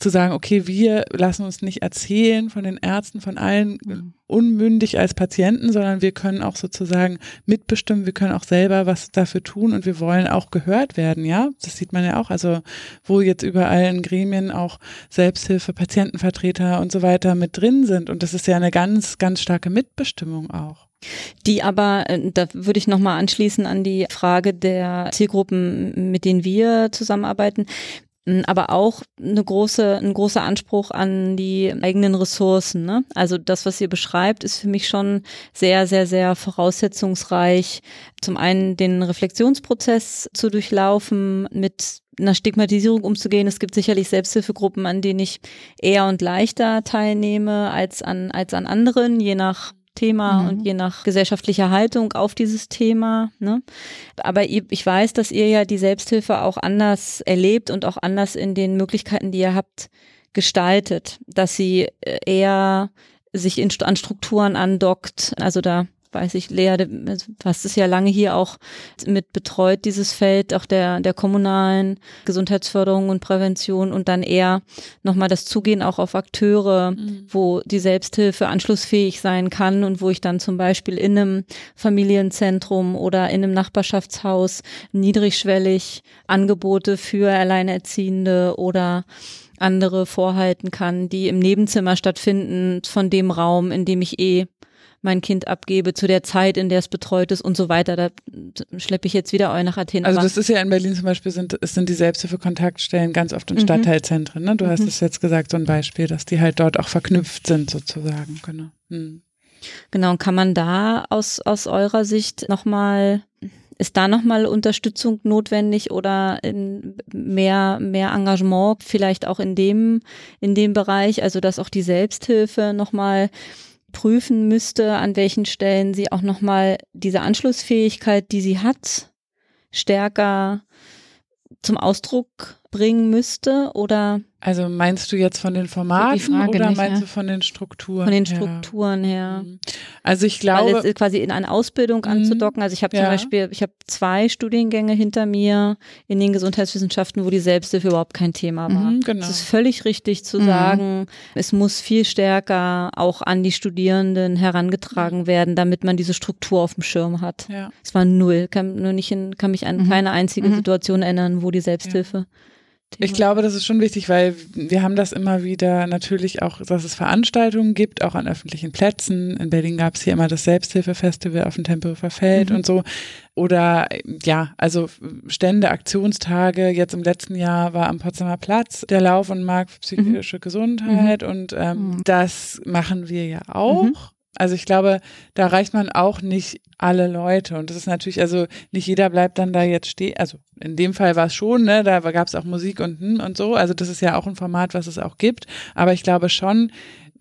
zu sagen, okay, wir lassen uns nicht erzählen von den Ärzten, von allen Mhm. unmündig als Patienten, sondern wir können auch sozusagen mitbestimmen, wir können auch selber was dafür tun und wir wollen auch gehört werden, ja. Das sieht man ja auch, also wo jetzt überall in Gremien auch Selbsthilfe, Patientenvertreter und so weiter mit drin sind. Und das ist ja eine ganz, ganz starke Mitbestimmung auch. Die aber, äh, da würde ich nochmal anschließen an die Frage der Zielgruppen, mit denen wir zusammenarbeiten, aber auch eine große, ein großer Anspruch an die eigenen Ressourcen. Ne? Also das, was ihr beschreibt, ist für mich schon sehr, sehr, sehr voraussetzungsreich. Zum einen den Reflexionsprozess zu durchlaufen, mit einer Stigmatisierung umzugehen. Es gibt sicherlich Selbsthilfegruppen, an denen ich eher und leichter teilnehme als an, als an anderen, je nach Thema Mhm. und je nach gesellschaftlicher Haltung auf dieses Thema. Ne? Aber ich weiß, dass ihr ja die Selbsthilfe auch anders erlebt und auch anders in den Möglichkeiten, die ihr habt, gestaltet, dass sie äh, eher sich in, an Strukturen andockt. Also da weiß ich, Lea, du hast es ja lange hier auch mit betreut, dieses Feld auch der, der kommunalen Gesundheitsförderung und Prävention und dann eher nochmal das Zugehen auch auf Akteure, wo die Selbsthilfe anschlussfähig sein kann und wo ich dann zum Beispiel in einem Familienzentrum oder in einem Nachbarschaftshaus niedrigschwellig Angebote für Alleinerziehende oder andere vorhalten kann, die im Nebenzimmer stattfinden von dem Raum, in dem ich eh mein Kind abgebe, zu der Zeit, in der es betreut ist und so weiter. Da schleppe ich jetzt wieder eu nach Athen. Also das ist ja in Berlin zum Beispiel, sind, es sind die Selbsthilfe-Kontaktstellen ganz oft in Mhm. Stadtteilzentren. Ne? Du hast Mhm. es jetzt gesagt, so ein Beispiel, dass die halt dort auch verknüpft sind sozusagen. Genau. Hm. Genau, und kann man da aus, aus eurer Sicht nochmal, ist da nochmal Unterstützung notwendig oder in mehr, mehr Engagement vielleicht auch in dem, in dem Bereich, also dass auch die Selbsthilfe nochmal prüfen müsste, an welchen Stellen sie auch nochmal diese Anschlussfähigkeit, die sie hat, stärker zum Ausdruck bringen müsste oder Also meinst du jetzt von den Formaten Frage oder nicht, meinst ja. du von den Strukturen? von den her? Strukturen her. Hm. Also ich Weil glaube, es quasi in eine Ausbildung Mhm. anzudocken. Also ich habe zum Ja. Beispiel, ich habe zwei Studiengänge hinter mir in den Gesundheitswissenschaften, wo die Selbsthilfe überhaupt kein Thema war. Mhm, genau. Es ist völlig richtig zu Mhm. sagen, es muss viel stärker auch an die Studierenden herangetragen werden, damit man diese Struktur auf dem Schirm hat. ja. Es war null, kann nur nicht in, kann mich an Mhm. keine einzige Mhm. Situation erinnern, wo die Selbsthilfe. Ich glaube, das ist schon wichtig, weil wir haben das immer wieder natürlich auch, dass es Veranstaltungen gibt, auch an öffentlichen Plätzen. In Berlin gab es hier immer das Selbsthilfefestival auf dem Tempelhofer Feld Mhm. und so. Oder ja, also Stände, Aktionstage. Jetzt im letzten Jahr war am Potsdamer Platz der Lauf und Markt für psychische Gesundheit und ähm, Mhm. das machen wir ja auch. Also ich glaube, da reicht man auch nicht alle Leute. Und das ist natürlich, also nicht jeder bleibt dann da jetzt stehen. Also in dem Fall war es schon, ne, da gab es auch Musik und hm und so. Also das ist ja auch ein Format, was es auch gibt. Aber ich glaube schon,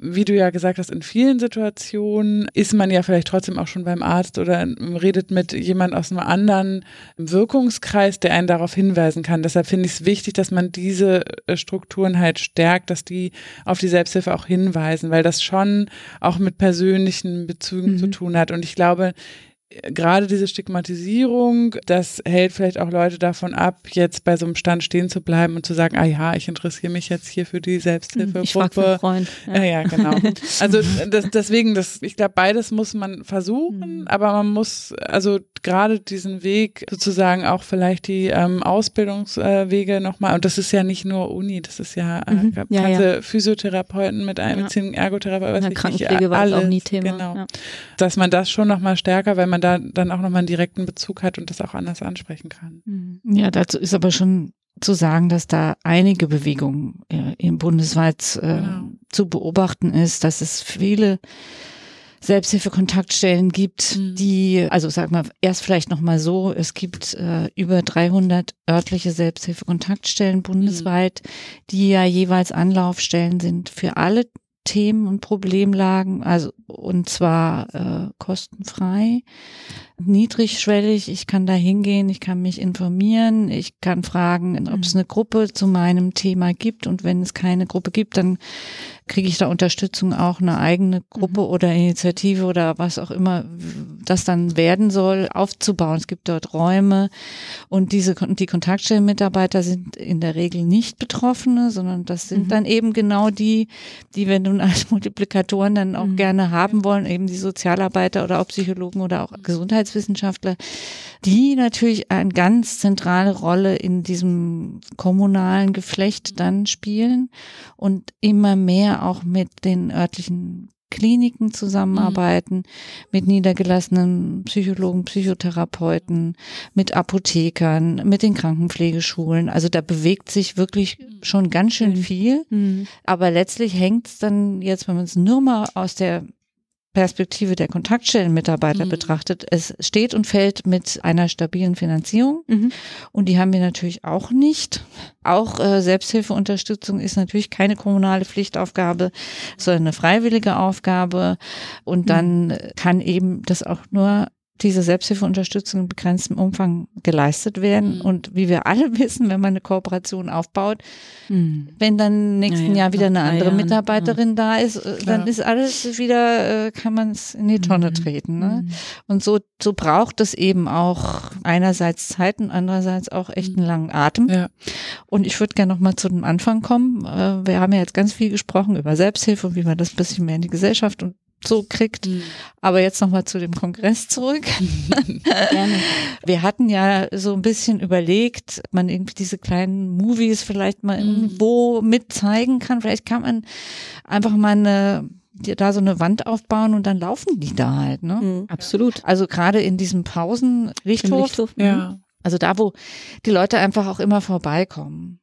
wie du ja gesagt hast, in vielen Situationen ist man ja vielleicht trotzdem auch schon beim Arzt oder redet mit jemand aus einem anderen Wirkungskreis, der einen darauf hinweisen kann. Deshalb finde ich es wichtig, dass man diese äh, Strukturen halt stärkt, dass die auf die Selbsthilfe auch hinweisen, weil das schon auch mit persönlichen Bezügen Mhm. zu tun hat. Und ich glaube, gerade diese Stigmatisierung, das hält vielleicht auch Leute davon ab, jetzt bei so einem Stand stehen zu bleiben und zu sagen, ah ja, ich interessiere mich jetzt hier für die Selbsthilfegruppe. Ich frag für Freund. Ja. ja, ja, genau. Also das, deswegen, das, ich glaube, beides muss man versuchen, mhm. aber man muss also gerade diesen Weg sozusagen auch vielleicht die ähm, Ausbildungswege äh, nochmal, und das ist ja nicht nur Uni, das ist ja, äh, mhm. ja, ja. Physiotherapeuten mit einbeziehen, ja. Ergotherapeuten, was Krankenpflege war alles, auch nie Thema. Genau. Ja. Dass man das schon nochmal stärker, weil man da dann auch nochmal einen direkten Bezug hat und das auch anders ansprechen kann. Mhm. Ja, dazu ist aber schon zu sagen, dass da einige Bewegungen äh, im bundesweit äh, genau. zu beobachten ist, dass es viele Selbsthilfekontaktstellen gibt, mhm. die, also sag mal, erst vielleicht nochmal so, es gibt äh, über 300 örtliche Selbsthilfekontaktstellen bundesweit, mhm. die ja jeweils Anlaufstellen sind für alle Themen und Problemlagen, also und zwar äh, kostenfrei, niedrigschwellig. Ich kann da hingehen, ich kann mich informieren, ich kann fragen, ob es mhm. eine Gruppe zu meinem Thema gibt und wenn es keine Gruppe gibt, dann kriege ich da Unterstützung auch eine eigene Gruppe mhm. oder Initiative oder was auch immer das dann werden soll, aufzubauen. Es gibt dort Räume und diese die Kontaktstellenmitarbeiter sind in der Regel nicht Betroffene, sondern das sind mhm. dann eben genau die, die wir nun als Multiplikatoren dann auch mhm. gerne haben wollen, eben die Sozialarbeiter oder auch Psychologen oder auch Gesundheitswissenschaftler, die natürlich eine ganz zentrale Rolle in diesem kommunalen Geflecht dann spielen und immer mehr auch mit den örtlichen Kliniken zusammenarbeiten, mhm. mit niedergelassenen Psychologen, Psychotherapeuten, mit Apothekern, mit den Krankenpflegeschulen. Also da bewegt sich wirklich schon ganz schön viel. Mhm. Aber letztlich hängt es dann jetzt, wenn man es nur mal aus der Perspektive der Kontaktstellenmitarbeiter mhm. betrachtet, es steht und fällt mit einer stabilen Finanzierung. Mhm. Und die haben wir natürlich auch nicht. Auch äh, Selbsthilfeunterstützung ist natürlich keine kommunale Pflichtaufgabe, sondern eine freiwillige Aufgabe. Und dann mhm. kann eben das auch nur diese Selbsthilfeunterstützung in begrenztem Umfang geleistet werden. Mhm. Und wie wir alle wissen, wenn man eine Kooperation aufbaut, mhm. wenn dann nächsten ja, Jahr wieder eine andere Mitarbeiterin ja. da ist, äh, Klar. dann ist alles wieder, äh, kann man es in die Tonne mhm. treten. Ne? Mhm. Und so, so braucht es eben auch einerseits Zeit und andererseits auch echt einen langen Atem. Ja. Und ich würde gerne nochmal zu dem Anfang kommen. Äh, wir haben ja jetzt ganz viel gesprochen über Selbsthilfe und wie man das ein bisschen mehr in die Gesellschaft und so kriegt. Mhm. Aber jetzt nochmal zu dem Kongress zurück. Gerne. Wir hatten ja so ein bisschen überlegt, man irgendwie diese kleinen Movies vielleicht mal mhm. irgendwo mit zeigen kann. Vielleicht kann man einfach mal eine da so eine Wand aufbauen und dann laufen die da halt, ne? Mhm. Absolut. Also gerade in diesem Pausenrichthof. Richthof, ja. Mhm. Also da, wo die Leute einfach auch immer vorbeikommen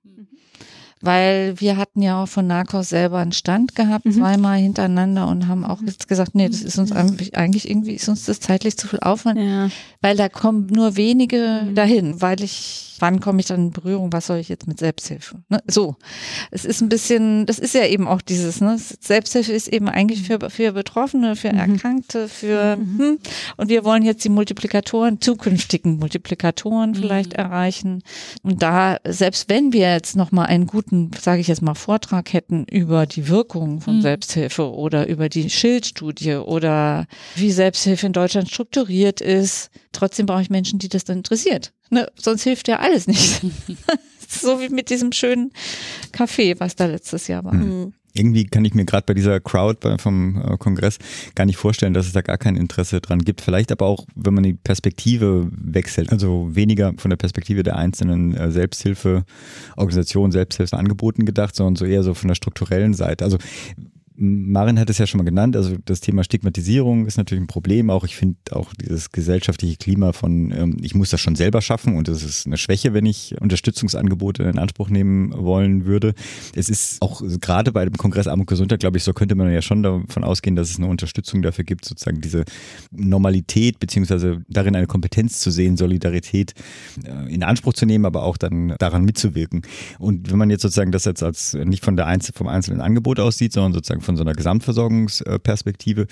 weil wir hatten ja auch von Narcos selber einen Stand gehabt, mhm. zweimal hintereinander und haben auch jetzt gesagt, nee, das ist uns eigentlich irgendwie ist uns das zeitlich zu viel Aufwand, ja. weil da kommen nur wenige mhm. dahin, weil ich wann komme ich dann in Berührung, was soll ich jetzt mit Selbsthilfe? Ne? So, es ist ein bisschen, das ist ja eben auch dieses, ne? Selbsthilfe ist eben eigentlich für, für Betroffene, für mhm. Erkrankte, für, mhm. hm, und wir wollen jetzt die Multiplikatoren, zukünftigen Multiplikatoren mhm. vielleicht erreichen. Und da, selbst wenn wir jetzt nochmal einen guten, sage ich jetzt mal, Vortrag hätten über die Wirkung von mhm. Selbsthilfe oder über die Schildstudie oder wie Selbsthilfe in Deutschland strukturiert ist, trotzdem brauche ich Menschen, die das dann interessiert. Ne, sonst hilft ja alles nicht. so wie mit diesem schönen Kaffee, was da letztes Jahr war. Mhm. Irgendwie kann ich mir gerade bei dieser Crowd vom äh, Kongress gar nicht vorstellen, dass es da gar kein Interesse dran gibt. Vielleicht aber auch, wenn man die Perspektive wechselt, also weniger von der Perspektive der einzelnen äh, Selbsthilfeorganisationen, Selbsthilfeangeboten gedacht, sondern so eher so von der strukturellen Seite. Also Marin hat es ja schon mal genannt, also das Thema Stigmatisierung ist natürlich ein Problem. Auch ich finde auch dieses gesellschaftliche Klima von, ähm, ich muss das schon selber schaffen und das ist eine Schwäche, wenn ich Unterstützungsangebote in Anspruch nehmen wollen würde. Es ist auch gerade bei dem Kongress Armut und Gesundheit, glaube ich, so könnte man ja schon davon ausgehen, dass es eine Unterstützung dafür gibt, sozusagen diese Normalität beziehungsweise darin eine Kompetenz zu sehen, Solidarität äh, in Anspruch zu nehmen, aber auch dann daran mitzuwirken. Und wenn man jetzt sozusagen das jetzt als nicht von der Einzel vom einzelnen Angebot aussieht, sondern sozusagen von so einer Gesamtversorgungsperspektive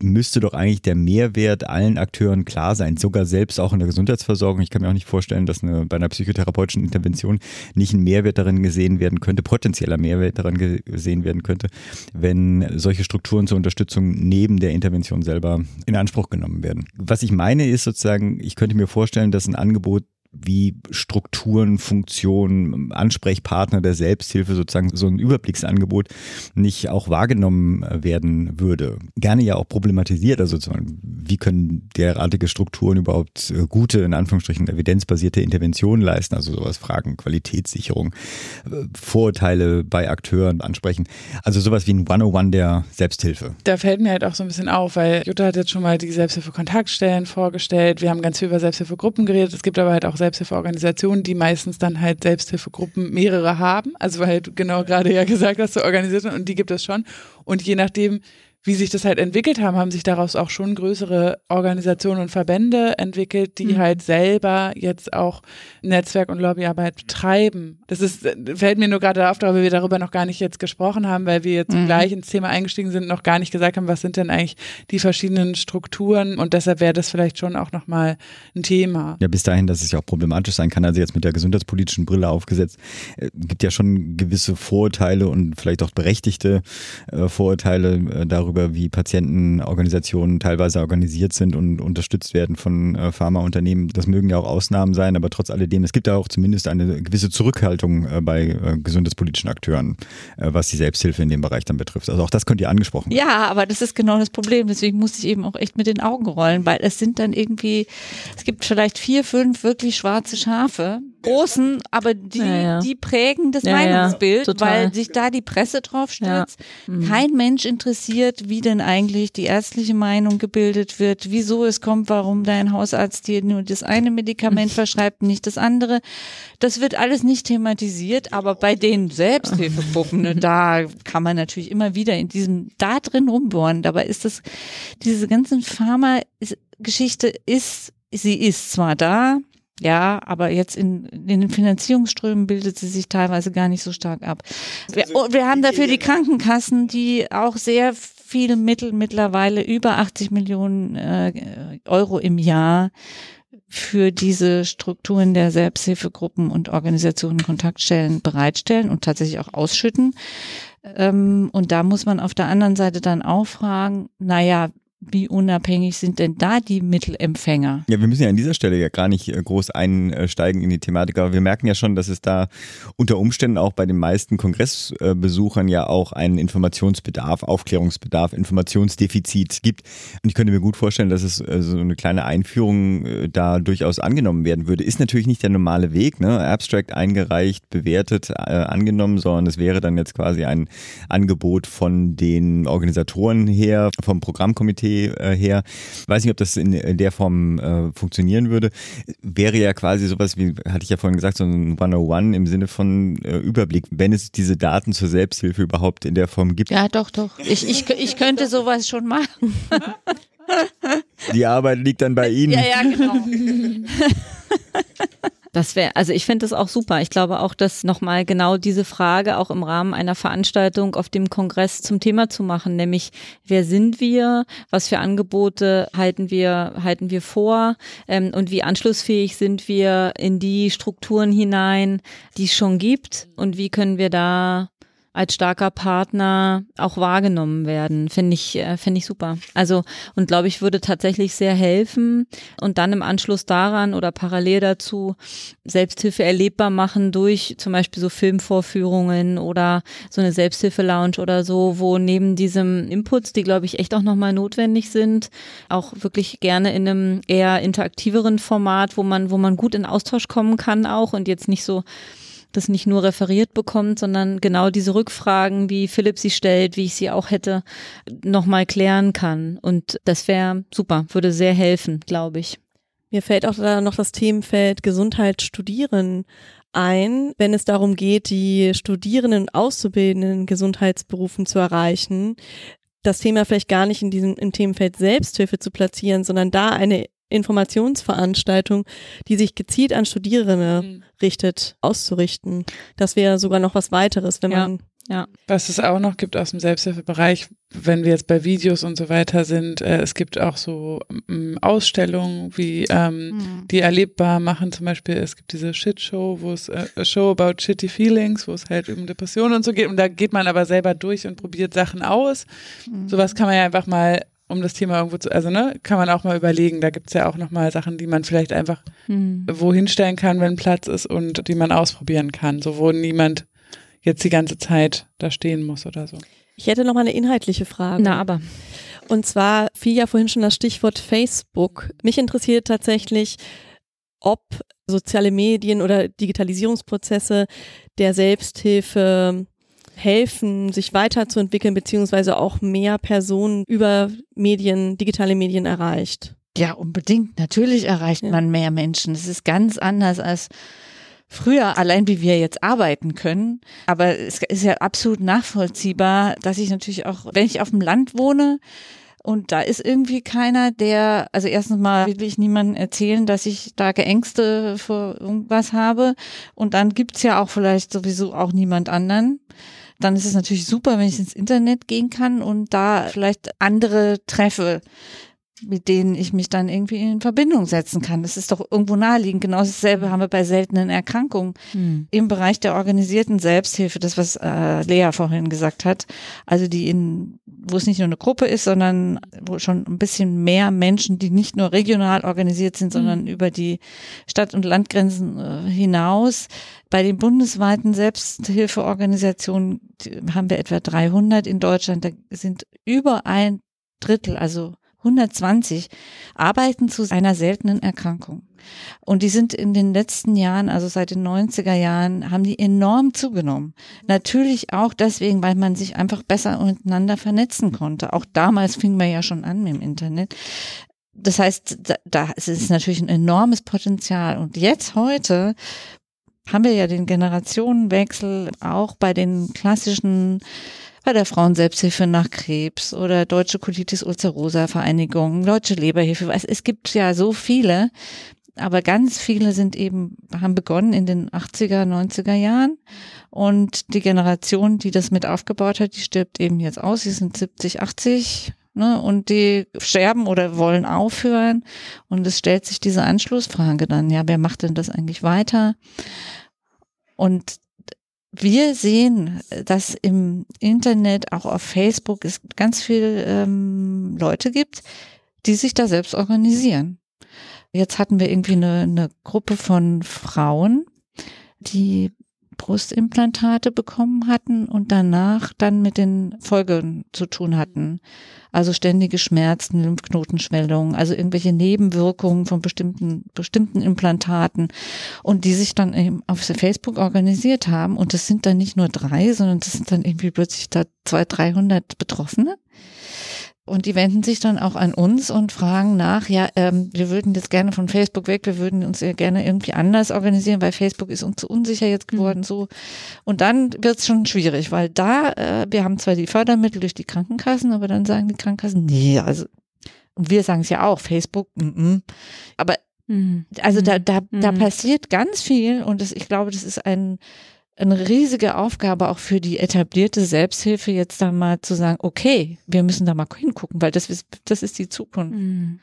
müsste doch eigentlich der Mehrwert allen Akteuren klar sein, sogar selbst auch in der Gesundheitsversorgung. Ich kann mir auch nicht vorstellen, dass eine, bei einer psychotherapeutischen Intervention nicht ein Mehrwert darin gesehen werden könnte, potenzieller Mehrwert daran gesehen werden könnte, wenn solche Strukturen zur Unterstützung neben der Intervention selber in Anspruch genommen werden. Was ich meine ist sozusagen, ich könnte mir vorstellen, dass ein Angebot wie Strukturen, Funktionen, Ansprechpartner der Selbsthilfe sozusagen so ein Überblicksangebot nicht auch wahrgenommen werden würde. Gerne ja auch problematisiert, also wie können derartige Strukturen überhaupt äh, gute, in Anführungsstrichen evidenzbasierte Interventionen leisten, also sowas Fragen, Qualitätssicherung, äh, Vorurteile bei Akteuren ansprechen. Also sowas wie ein 101 der Selbsthilfe. Da fällt mir halt auch so ein bisschen auf, weil Jutta hat jetzt schon mal die Selbsthilfe-Kontaktstellen vorgestellt. Wir haben ganz viel über Selbsthilfegruppen geredet. Es gibt aber halt auch Selbsthilfeorganisationen, die meistens dann halt Selbsthilfegruppen mehrere haben. Also weil du genau gerade ja gesagt hast, so organisiert sind und die gibt es schon. Und je nachdem, wie sich das halt entwickelt haben, haben sich daraus auch schon größere Organisationen und Verbände entwickelt, die mhm. halt selber jetzt auch Netzwerk- und Lobbyarbeit betreiben. Das ist, fällt mir nur gerade auf, weil wir darüber noch gar nicht jetzt gesprochen haben, weil wir jetzt mhm. gleich ins Thema eingestiegen sind, noch gar nicht gesagt haben, was sind denn eigentlich die verschiedenen Strukturen und deshalb wäre das vielleicht schon auch nochmal ein Thema. Ja, bis dahin, dass es ja auch problematisch sein kann, also jetzt mit der gesundheitspolitischen Brille aufgesetzt, äh, gibt ja schon gewisse Vorurteile und vielleicht auch berechtigte äh, Vorurteile äh, darüber, darüber, wie Patientenorganisationen teilweise organisiert sind und unterstützt werden von äh, Pharmaunternehmen. Das mögen ja auch Ausnahmen sein, aber trotz alledem, es gibt da auch zumindest eine gewisse Zurückhaltung äh, bei äh, gesundheitspolitischen Akteuren, äh, was die Selbsthilfe in dem Bereich dann betrifft. Also auch das könnt ihr angesprochen Ja, aber das ist genau das Problem. Deswegen musste ich eben auch echt mit den Augen rollen, weil es sind dann irgendwie, es gibt vielleicht vier, fünf wirklich schwarze Schafe, großen, aber die, ja, ja. die prägen das ja, Meinungsbild, weil sich da die Presse drauf stürzt. Mhm. Kein Mensch interessiert, wie denn eigentlich die ärztliche Meinung gebildet wird, wieso es kommt, warum dein Hausarzt dir nur das eine Medikament verschreibt, nicht das andere. Das wird alles nicht thematisiert, aber bei den Selbsthilfegruppen, ne, da kann man natürlich immer wieder in diesem, da drin rumbohren. Dabei ist das, diese ganzen Pharma-Geschichte ist, sie ist zwar da, ja, aber jetzt in, in den Finanzierungsströmen bildet sie sich teilweise gar nicht so stark ab. Wir, oh, wir haben dafür die Krankenkassen, die auch sehr viele Mittel mittlerweile über 80 Millionen äh, Euro im Jahr für diese Strukturen der Selbsthilfegruppen und Organisationen Kontaktstellen bereitstellen und tatsächlich auch ausschütten. Ähm, und da muss man auf der anderen Seite dann auch fragen, naja, wie unabhängig sind denn da die Mittelempfänger? Ja, wir müssen ja an dieser Stelle ja gar nicht äh, groß einsteigen in die Thematik, aber wir merken ja schon, dass es da unter Umständen auch bei den meisten Kongressbesuchern ja auch einen Informationsbedarf, Aufklärungsbedarf, Informationsdefizit gibt. Und ich könnte mir gut vorstellen, dass es äh, so eine kleine Einführung äh, da durchaus angenommen werden würde. Ist natürlich nicht der normale Weg, ne? Abstract eingereicht, bewertet, angenommen, sondern es wäre dann jetzt quasi ein Angebot von den Organisatoren her, vom Programmkomitee äh, her. Weiß nicht, ob das in, in der Form äh, funktionieren würde. Wäre ja quasi sowas wie, hatte ich ja vorhin gesagt, so ein 101 im Sinne von äh, Überblick, wenn es diese Daten zur Selbsthilfe überhaupt in der Form gibt. Ja, doch, doch. Ich, ich, ich könnte sowas schon machen. Die Arbeit liegt dann bei Ihnen. Ja, ja, genau. Das wäre, also ich finde das auch super. Ich glaube auch, dass nochmal genau diese Frage auch im Rahmen einer Veranstaltung auf dem Kongress zum Thema zu machen, nämlich wer sind wir, was für Angebote halten wir, halten wir vor ähm, und wie anschlussfähig sind wir in die Strukturen hinein, die es schon gibt und wie können wir da als starker Partner auch wahrgenommen werden. Finde ich, äh, finde ich super. Also, und glaube ich, würde tatsächlich sehr helfen und dann im Anschluss daran oder parallel dazu Selbsthilfe erlebbar machen durch zum Beispiel so Filmvorführungen oder so eine Selbsthilfe-Lounge oder so, wo neben diesem Inputs, die glaube ich echt auch nochmal notwendig sind, auch wirklich gerne in einem eher interaktiveren Format, wo man, wo man gut in Austausch kommen kann auch und jetzt nicht so das nicht nur referiert bekommt, sondern genau diese Rückfragen, wie Philipp sie stellt, wie ich sie auch hätte, nochmal klären kann. Und das wäre super, würde sehr helfen, glaube ich. Mir fällt auch da noch das Themenfeld Gesundheit studieren ein, wenn es darum geht, die Studierenden Auszubildenden in Gesundheitsberufen zu erreichen, das Thema vielleicht gar nicht in diesem im Themenfeld Selbsthilfe zu platzieren, sondern da eine Informationsveranstaltung, die sich gezielt an Studierende mhm. richtet, auszurichten. Das wäre sogar noch was weiteres, wenn ja. man Ja. Was es auch noch gibt aus dem Selbsthilfebereich, wenn wir jetzt bei Videos und so weiter sind, äh, es gibt auch so ähm, Ausstellungen, wie ähm, Mhm. die erlebbar machen. Zum Beispiel, es gibt diese Shit-Show, wo es äh, a Show about shitty feelings, wo es halt um Depressionen und so geht. Und da geht man aber selber durch und probiert Sachen aus. Mhm. Sowas kann man ja einfach mal, um das Thema irgendwo zu, also ne, kann man auch mal überlegen. Da gibt's ja auch nochmal Sachen, die man vielleicht einfach Hm. wohin stellen kann, wenn Platz ist und die man ausprobieren kann. So wo niemand jetzt die ganze Zeit da stehen muss oder so. Ich hätte noch mal eine inhaltliche Frage. Na, aber. Und zwar fiel ja vorhin schon das Stichwort Facebook. Mich interessiert tatsächlich, ob soziale Medien oder Digitalisierungsprozesse der Selbsthilfe helfen, sich weiterzuentwickeln, beziehungsweise auch mehr Personen über Medien, digitale Medien erreicht. Ja, unbedingt. Natürlich erreicht Ja. man mehr Menschen. Es ist ganz anders als früher, allein wie wir jetzt arbeiten können. Aber es ist ja absolut nachvollziehbar, dass ich natürlich auch, wenn ich auf dem Land wohne, und da ist irgendwie keiner, der, also erstens mal will ich niemandem erzählen, dass ich starke Ängste vor irgendwas habe. Und dann gibt's ja auch vielleicht sowieso auch niemand anderen. Dann ist es natürlich super, wenn ich ins Internet gehen kann und da vielleicht andere treffe, mit denen ich mich dann irgendwie in Verbindung setzen kann. Das ist doch irgendwo naheliegend. Genau dasselbe haben wir bei seltenen Erkrankungen Hm. im Bereich der organisierten Selbsthilfe, das was äh, Lea vorhin gesagt hat, also die in, wo es nicht nur eine Gruppe ist, sondern wo schon ein bisschen mehr Menschen, die nicht nur regional organisiert sind, sondern über die Stadt- und Landgrenzen äh, hinaus. Bei den bundesweiten Selbsthilfeorganisationen haben wir etwa 300 in Deutschland. Da sind über ein Drittel, also 120 arbeiten zu einer seltenen Erkrankung. Und die sind in den letzten Jahren, also seit den 90er Jahren, haben die enorm zugenommen. Natürlich auch deswegen, weil man sich einfach besser miteinander vernetzen konnte. Auch damals fing man ja schon an mit dem Internet. Das heißt, da, da ist natürlich ein enormes Potenzial. Und jetzt heute haben wir ja den Generationenwechsel auch bei den klassischen bei der Frauenselbsthilfe nach Krebs oder Deutsche Colitis Ulcerosa Vereinigung, Deutsche Leberhilfe. Es, es gibt ja so viele, aber ganz viele sind eben, haben begonnen in den 80er, 90er Jahren. Und die Generation, die das mit aufgebaut hat, die stirbt eben jetzt aus. Sie sind 70, 80, ne, und die sterben oder wollen aufhören. Und es stellt sich diese Anschlussfrage dann, ja, wer macht denn das eigentlich weiter? Und wir sehen, dass im Internet, auch auf Facebook, es ganz viele ähm, Leute gibt, die sich da selbst organisieren. Jetzt hatten wir irgendwie eine, eine Gruppe von Frauen, die Brustimplantate bekommen hatten und danach dann mit den Folgen zu tun hatten. Also ständige Schmerzen, Lymphknotenschwellungen, also irgendwelche Nebenwirkungen von bestimmten, bestimmten Implantaten und die sich dann eben auf Facebook organisiert haben. Und das sind dann nicht nur drei, sondern das sind dann irgendwie plötzlich da zwei, dreihundert Betroffene. Und die wenden sich dann auch an uns und fragen nach, ja, ähm, wir würden jetzt gerne von Facebook weg, wir würden uns ja gerne irgendwie anders organisieren, weil Facebook ist uns zu unsicher jetzt geworden, so. Und dann wird's schon schwierig, weil da, äh, wir haben zwar die Fördermittel durch die Krankenkassen, aber dann sagen die Krankenkassen, nee, also, und wir sagen es ja auch, Facebook, mm -mm. aber Hm. also da, da, da Mhm. passiert ganz viel und das, ich glaube, das ist ein, eine riesige Aufgabe auch für die etablierte Selbsthilfe, jetzt da mal zu sagen, okay, wir müssen da mal hingucken, weil das ist, das ist die Zukunft. Hm.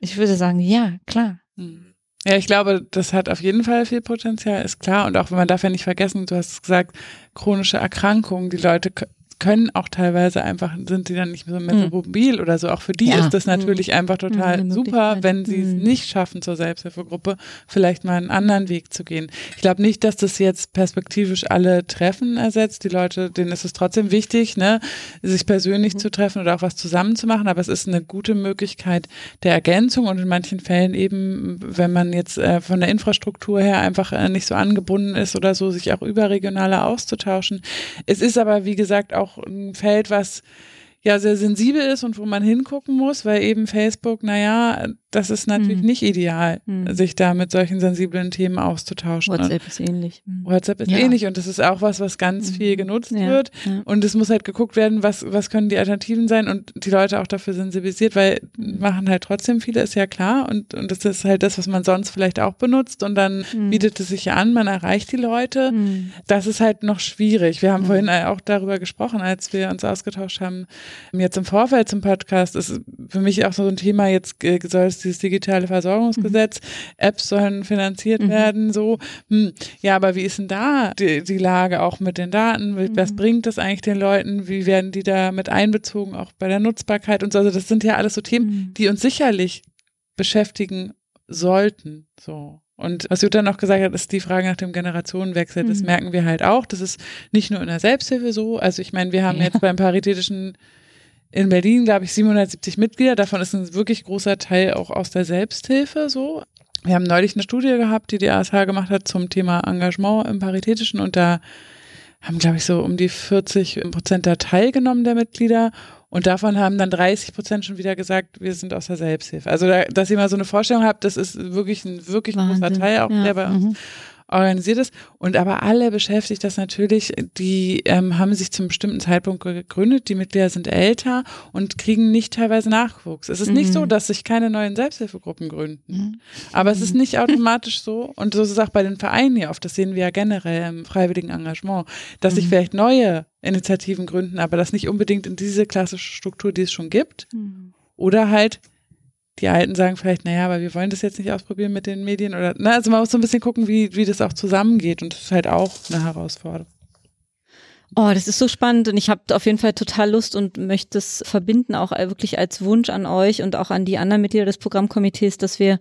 Ich würde sagen, ja, klar. Hm. Ja, ich glaube, das hat auf jeden Fall viel Potenzial, ist klar. Und auch wenn man darf ja nicht vergessen, du hast gesagt, chronische Erkrankungen, die Leute können auch teilweise einfach, sind die dann nicht mehr so mehr so mobil oder so. Auch für die Ja. ist das natürlich einfach Mhm, total super, wenn sie es Mhm. nicht schaffen, zur Selbsthilfegruppe vielleicht mal einen anderen Weg zu gehen. Ich glaube nicht, dass das jetzt perspektivisch alle Treffen ersetzt. Die Leute, denen ist es trotzdem wichtig, ne, sich persönlich zu treffen oder auch was zusammen zu machen. Aber es ist eine gute Möglichkeit der Ergänzung und in manchen Fällen eben, wenn man jetzt äh, von der Infrastruktur her einfach äh, nicht so angebunden ist oder so, sich auch überregionaler auszutauschen. Es ist aber, wie gesagt, auch ein Feld, was ja sehr sensibel ist und wo man hingucken muss, weil eben Facebook, naja, das ist natürlich Mhm. nicht ideal, Mhm. sich da mit solchen sensiblen Themen auszutauschen. WhatsApp ist ähnlich. Mhm. WhatsApp ist Ja. ähnlich und das ist auch was, was ganz Mhm. viel genutzt Ja, wird. ja. Und es muss halt geguckt werden, was, was können die Alternativen sein und die Leute auch dafür sensibilisiert, weil Mhm. machen halt trotzdem viele, ist ja klar. Und, und das ist halt das, was man sonst vielleicht auch benutzt. Und dann Mhm. bietet es sich ja an, man erreicht die Leute. Mhm. Das ist halt noch schwierig. Wir haben Mhm. vorhin auch darüber gesprochen, als wir uns ausgetauscht haben. Jetzt im Vorfeld zum Podcast ist für mich auch so ein Thema, jetzt äh, soll es dieses digitale Versorgungsgesetz, Apps sollen finanziert Mhm. werden, so. Hm. Ja, aber wie ist denn da die, die Lage auch mit den Daten? Was Mhm. bringt das eigentlich den Leuten? Wie werden die da mit einbezogen, auch bei der Nutzbarkeit und so? Also das sind ja alles so Themen, Mhm. die uns sicherlich beschäftigen sollten. So. Und was Jutta noch gesagt hat, ist die Frage nach dem Generationenwechsel. Das Mhm. merken wir halt auch. Das ist nicht nur in der Selbsthilfe so. Also ich meine, wir haben Ja. jetzt beim Paritätischen in Berlin, glaube ich, 770 Mitglieder. Davon ist ein wirklich großer Teil auch aus der Selbsthilfe so. Wir haben neulich eine Studie gehabt, die die ASH gemacht hat zum Thema Engagement im Paritätischen und da haben, glaube ich, so um die 40 Prozent da teilgenommen der Mitglieder und davon haben dann 30 Prozent schon wieder gesagt, wir sind aus der Selbsthilfe. Also, da, dass ihr mal so eine Vorstellung habt, das ist wirklich ein wirklich großer Wahnsinn. Teil, auch Ja. der bei uns Mhm. Organisiert ist. Und aber alle beschäftigt das natürlich, die ähm, haben sich zum bestimmten Zeitpunkt gegründet, die Mitglieder sind älter und kriegen nicht teilweise Nachwuchs. Es ist nicht Mhm. so, dass sich keine neuen Selbsthilfegruppen gründen. Mhm. Aber es ist nicht automatisch so, und so ist es auch bei den Vereinen hier oft, das sehen wir ja generell im freiwilligen Engagement, dass sich Mhm. vielleicht neue Initiativen gründen, aber das nicht unbedingt in diese klassische Struktur, die es schon gibt. Mhm. Oder halt die Alten sagen vielleicht, naja, aber wir wollen das jetzt nicht ausprobieren mit den Medien oder, na, also man muss so ein bisschen gucken, wie, wie das auch zusammengeht und das ist halt auch eine Herausforderung. Oh, das ist so spannend und ich habe auf jeden Fall total Lust und möchte es verbinden, auch wirklich als Wunsch an euch und auch an die anderen Mitglieder des Programmkomitees, dass wir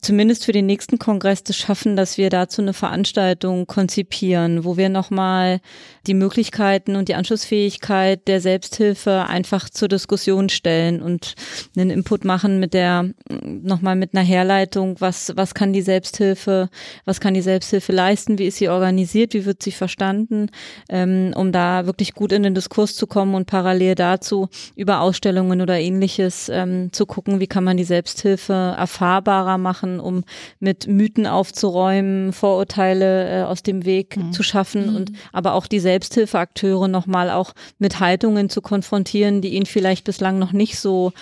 zumindest für den nächsten Kongress das schaffen, dass wir dazu eine Veranstaltung konzipieren, wo wir nochmal die Möglichkeiten und die Anschlussfähigkeit der Selbsthilfe einfach zur Diskussion stellen und einen Input machen mit der, nochmal mit einer Herleitung, was, was kann die Selbsthilfe, was kann die Selbsthilfe leisten, wie ist sie organisiert, wie wird sie verstanden, ähm, um da wirklich gut in den Diskurs zu kommen und parallel dazu über Ausstellungen oder ähnliches ähm, zu gucken, wie kann man die Selbsthilfe erfahrbarer machen, um mit Mythen aufzuräumen, Vorurteile äh, aus dem Weg Mhm. zu schaffen Mhm. und aber auch die Selbsthilfeakteure nochmal auch mit Haltungen zu konfrontieren, die ihnen vielleicht bislang noch nicht so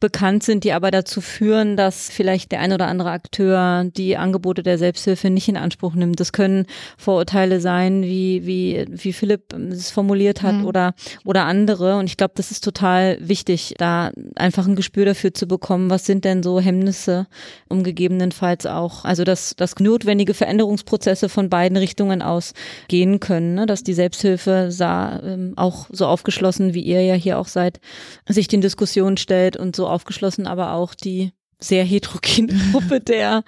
bekannt sind, die aber dazu führen, dass vielleicht der ein oder andere Akteur die Angebote der Selbsthilfe nicht in Anspruch nimmt. Das können Vorurteile sein, wie, wie, wie Philipp es formuliert hat Mhm. oder, oder andere. Und ich glaube, das ist total wichtig, da einfach ein Gespür dafür zu bekommen, was sind denn so Hemmnisse, um gegebenenfalls auch, also dass, dass notwendige Veränderungsprozesse von beiden Richtungen aus gehen können, ne? dass die Selbsthilfe sah, ähm, auch so aufgeschlossen, wie ihr ja hier auch seid, sich den Diskussionen stellt und so aufgeschlossen, aber auch die sehr heterogene Gruppe der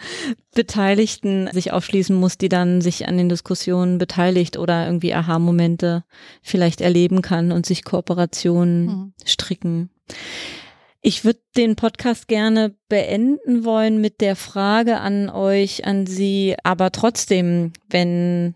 Beteiligten sich aufschließen muss, die dann sich an den Diskussionen beteiligt oder irgendwie Aha-Momente vielleicht erleben kann und sich Kooperationen Mhm. stricken. Ich würde den Podcast gerne beenden wollen mit der Frage an euch, an Sie, aber trotzdem, wenn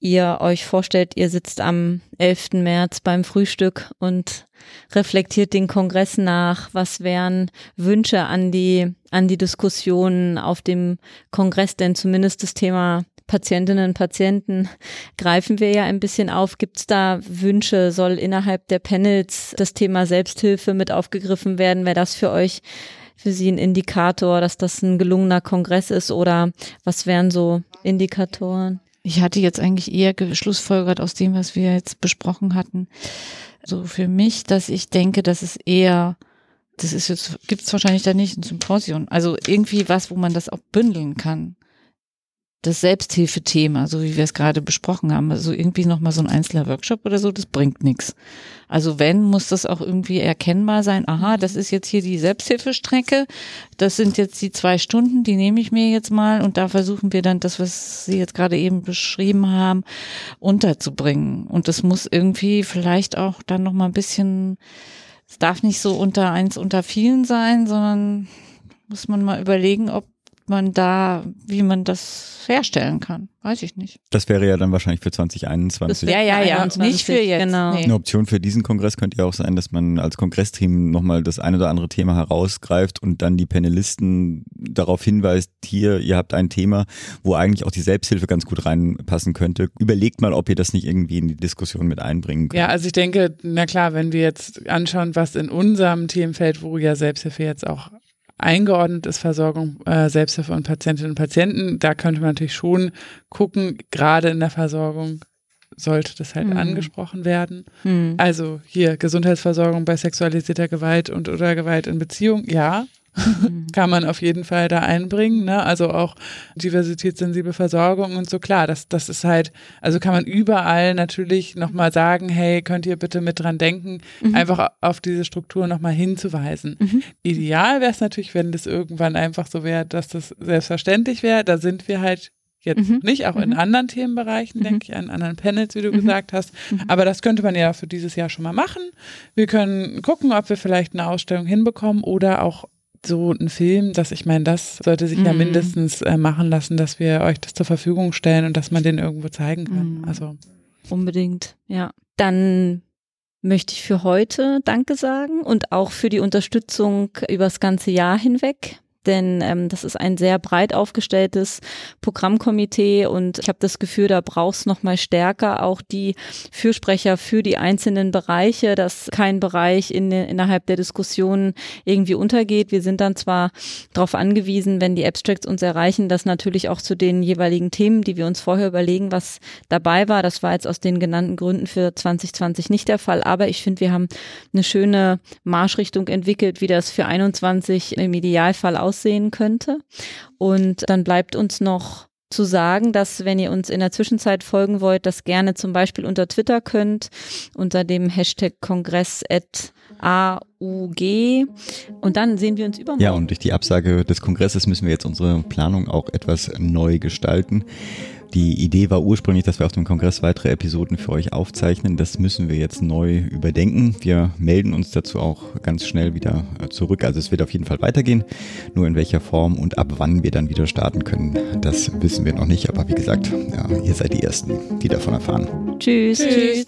ihr euch vorstellt, ihr sitzt am 11. März beim Frühstück und reflektiert den Kongress nach. Was wären Wünsche an die, an die Diskussionen auf dem Kongress? Denn zumindest das Thema Patientinnen und Patienten greifen wir ja ein bisschen auf. Gibt es da Wünsche? Soll innerhalb der Panels das Thema Selbsthilfe mit aufgegriffen werden? Wäre das für euch, für Sie ein Indikator, dass das ein gelungener Kongress ist? Oder was wären so Indikatoren? Ich hatte jetzt eigentlich eher geschlussfolgert aus dem, was wir jetzt besprochen hatten. So für mich, dass ich denke, dass es eher, das ist jetzt, gibt es wahrscheinlich da nicht ein Symposium. Also irgendwie was, wo man das auch bündeln kann. Das Selbsthilfethema, so wie wir es gerade besprochen haben, also irgendwie nochmal so ein einzelner Workshop oder so, das bringt nichts. Also wenn, muss das auch irgendwie erkennbar sein, aha, das ist jetzt hier die Selbsthilfestrecke, das sind jetzt die zwei Stunden, die nehme ich mir jetzt mal und da versuchen wir dann das, was Sie jetzt gerade eben beschrieben haben, unterzubringen. Und das muss irgendwie vielleicht auch dann nochmal ein bisschen, es darf nicht so unter eins unter vielen sein, sondern muss man mal überlegen, ob man da, wie man das herstellen kann. Weiß ich nicht. Das wäre ja dann wahrscheinlich für 2021. Ja, ja, ja, nicht für jetzt. Genau. Nee. Eine Option für diesen Kongress könnte ja auch sein, dass man als Kongressteam nochmal das ein oder andere Thema herausgreift und dann die Panelisten darauf hinweist, hier, ihr habt ein Thema, wo eigentlich auch die Selbsthilfe ganz gut reinpassen könnte. Überlegt mal, ob ihr das nicht irgendwie in die Diskussion mit einbringen könnt. Ja, also ich denke, na klar, wenn wir jetzt anschauen, was in unserem Themenfeld, wo ja Selbsthilfe jetzt auch eingeordnet ist, Versorgung, äh, Selbsthilfe und Patientinnen und Patienten, da könnte man natürlich schon gucken, gerade in der Versorgung sollte das halt Mhm. angesprochen werden. Hm. Also hier Gesundheitsversorgung bei sexualisierter Gewalt und oder Gewalt in Beziehung, ja, Mhm. kann man auf jeden Fall da einbringen. Ne? Also auch diversitätssensible Versorgung und so klar. Das, das ist halt, also kann man überall natürlich nochmal sagen, hey, könnt ihr bitte mit dran denken, einfach auf diese Struktur nochmal hinzuweisen. Mhm. Ideal wäre es natürlich, wenn das irgendwann einfach so wäre, dass das selbstverständlich wäre. Da sind wir halt jetzt Mhm. nicht, auch in Mhm. anderen Themenbereichen, Mhm. denke ich, an anderen Panels, wie du Mhm. gesagt hast. Mhm. Aber das könnte man ja für dieses Jahr schon mal machen. Wir können gucken, ob wir vielleicht eine Ausstellung hinbekommen oder auch so ein Film, dass ich meine, das sollte sich ja Mhm. mindestens äh, machen lassen, dass wir euch das zur Verfügung stellen und dass man den irgendwo zeigen kann. Mhm. Also Unbedingt, ja. Dann möchte ich für heute Danke sagen und auch für die Unterstützung übers ganze Jahr hinweg. Denn ähm, das ist ein sehr breit aufgestelltes Programmkomitee und ich habe das Gefühl, da brauchst noch mal stärker auch die Fürsprecher für die einzelnen Bereiche, dass kein Bereich in, innerhalb der Diskussion irgendwie untergeht. Wir sind dann zwar darauf angewiesen, wenn die Abstracts uns erreichen, dass natürlich auch zu den jeweiligen Themen, die wir uns vorher überlegen, was dabei war. Das war jetzt aus den genannten Gründen für 2020 nicht der Fall. Aber ich finde, wir haben eine schöne Marschrichtung entwickelt, wie das für 21 im Idealfall aussehen könnte. Und dann bleibt uns noch zu sagen, dass wenn ihr uns in der Zwischenzeit folgen wollt, das gerne zum Beispiel unter Twitter könnt, unter dem Hashtag Kongress at AUG. Und dann sehen wir uns übermorgen. Ja, und durch die Absage des Kongresses müssen wir jetzt unsere Planung auch etwas neu gestalten. Die Idee war ursprünglich, dass wir auf dem Kongress weitere Episoden für euch aufzeichnen. Das müssen wir jetzt neu überdenken. Wir melden uns dazu auch ganz schnell wieder äh, zurück. Also es wird auf jeden Fall weitergehen. Nur in welcher Form und ab wann wir dann wieder starten können, das wissen wir noch nicht. Aber wie gesagt, ja, ihr seid die Ersten, die davon erfahren. Tschüss. Tschüss.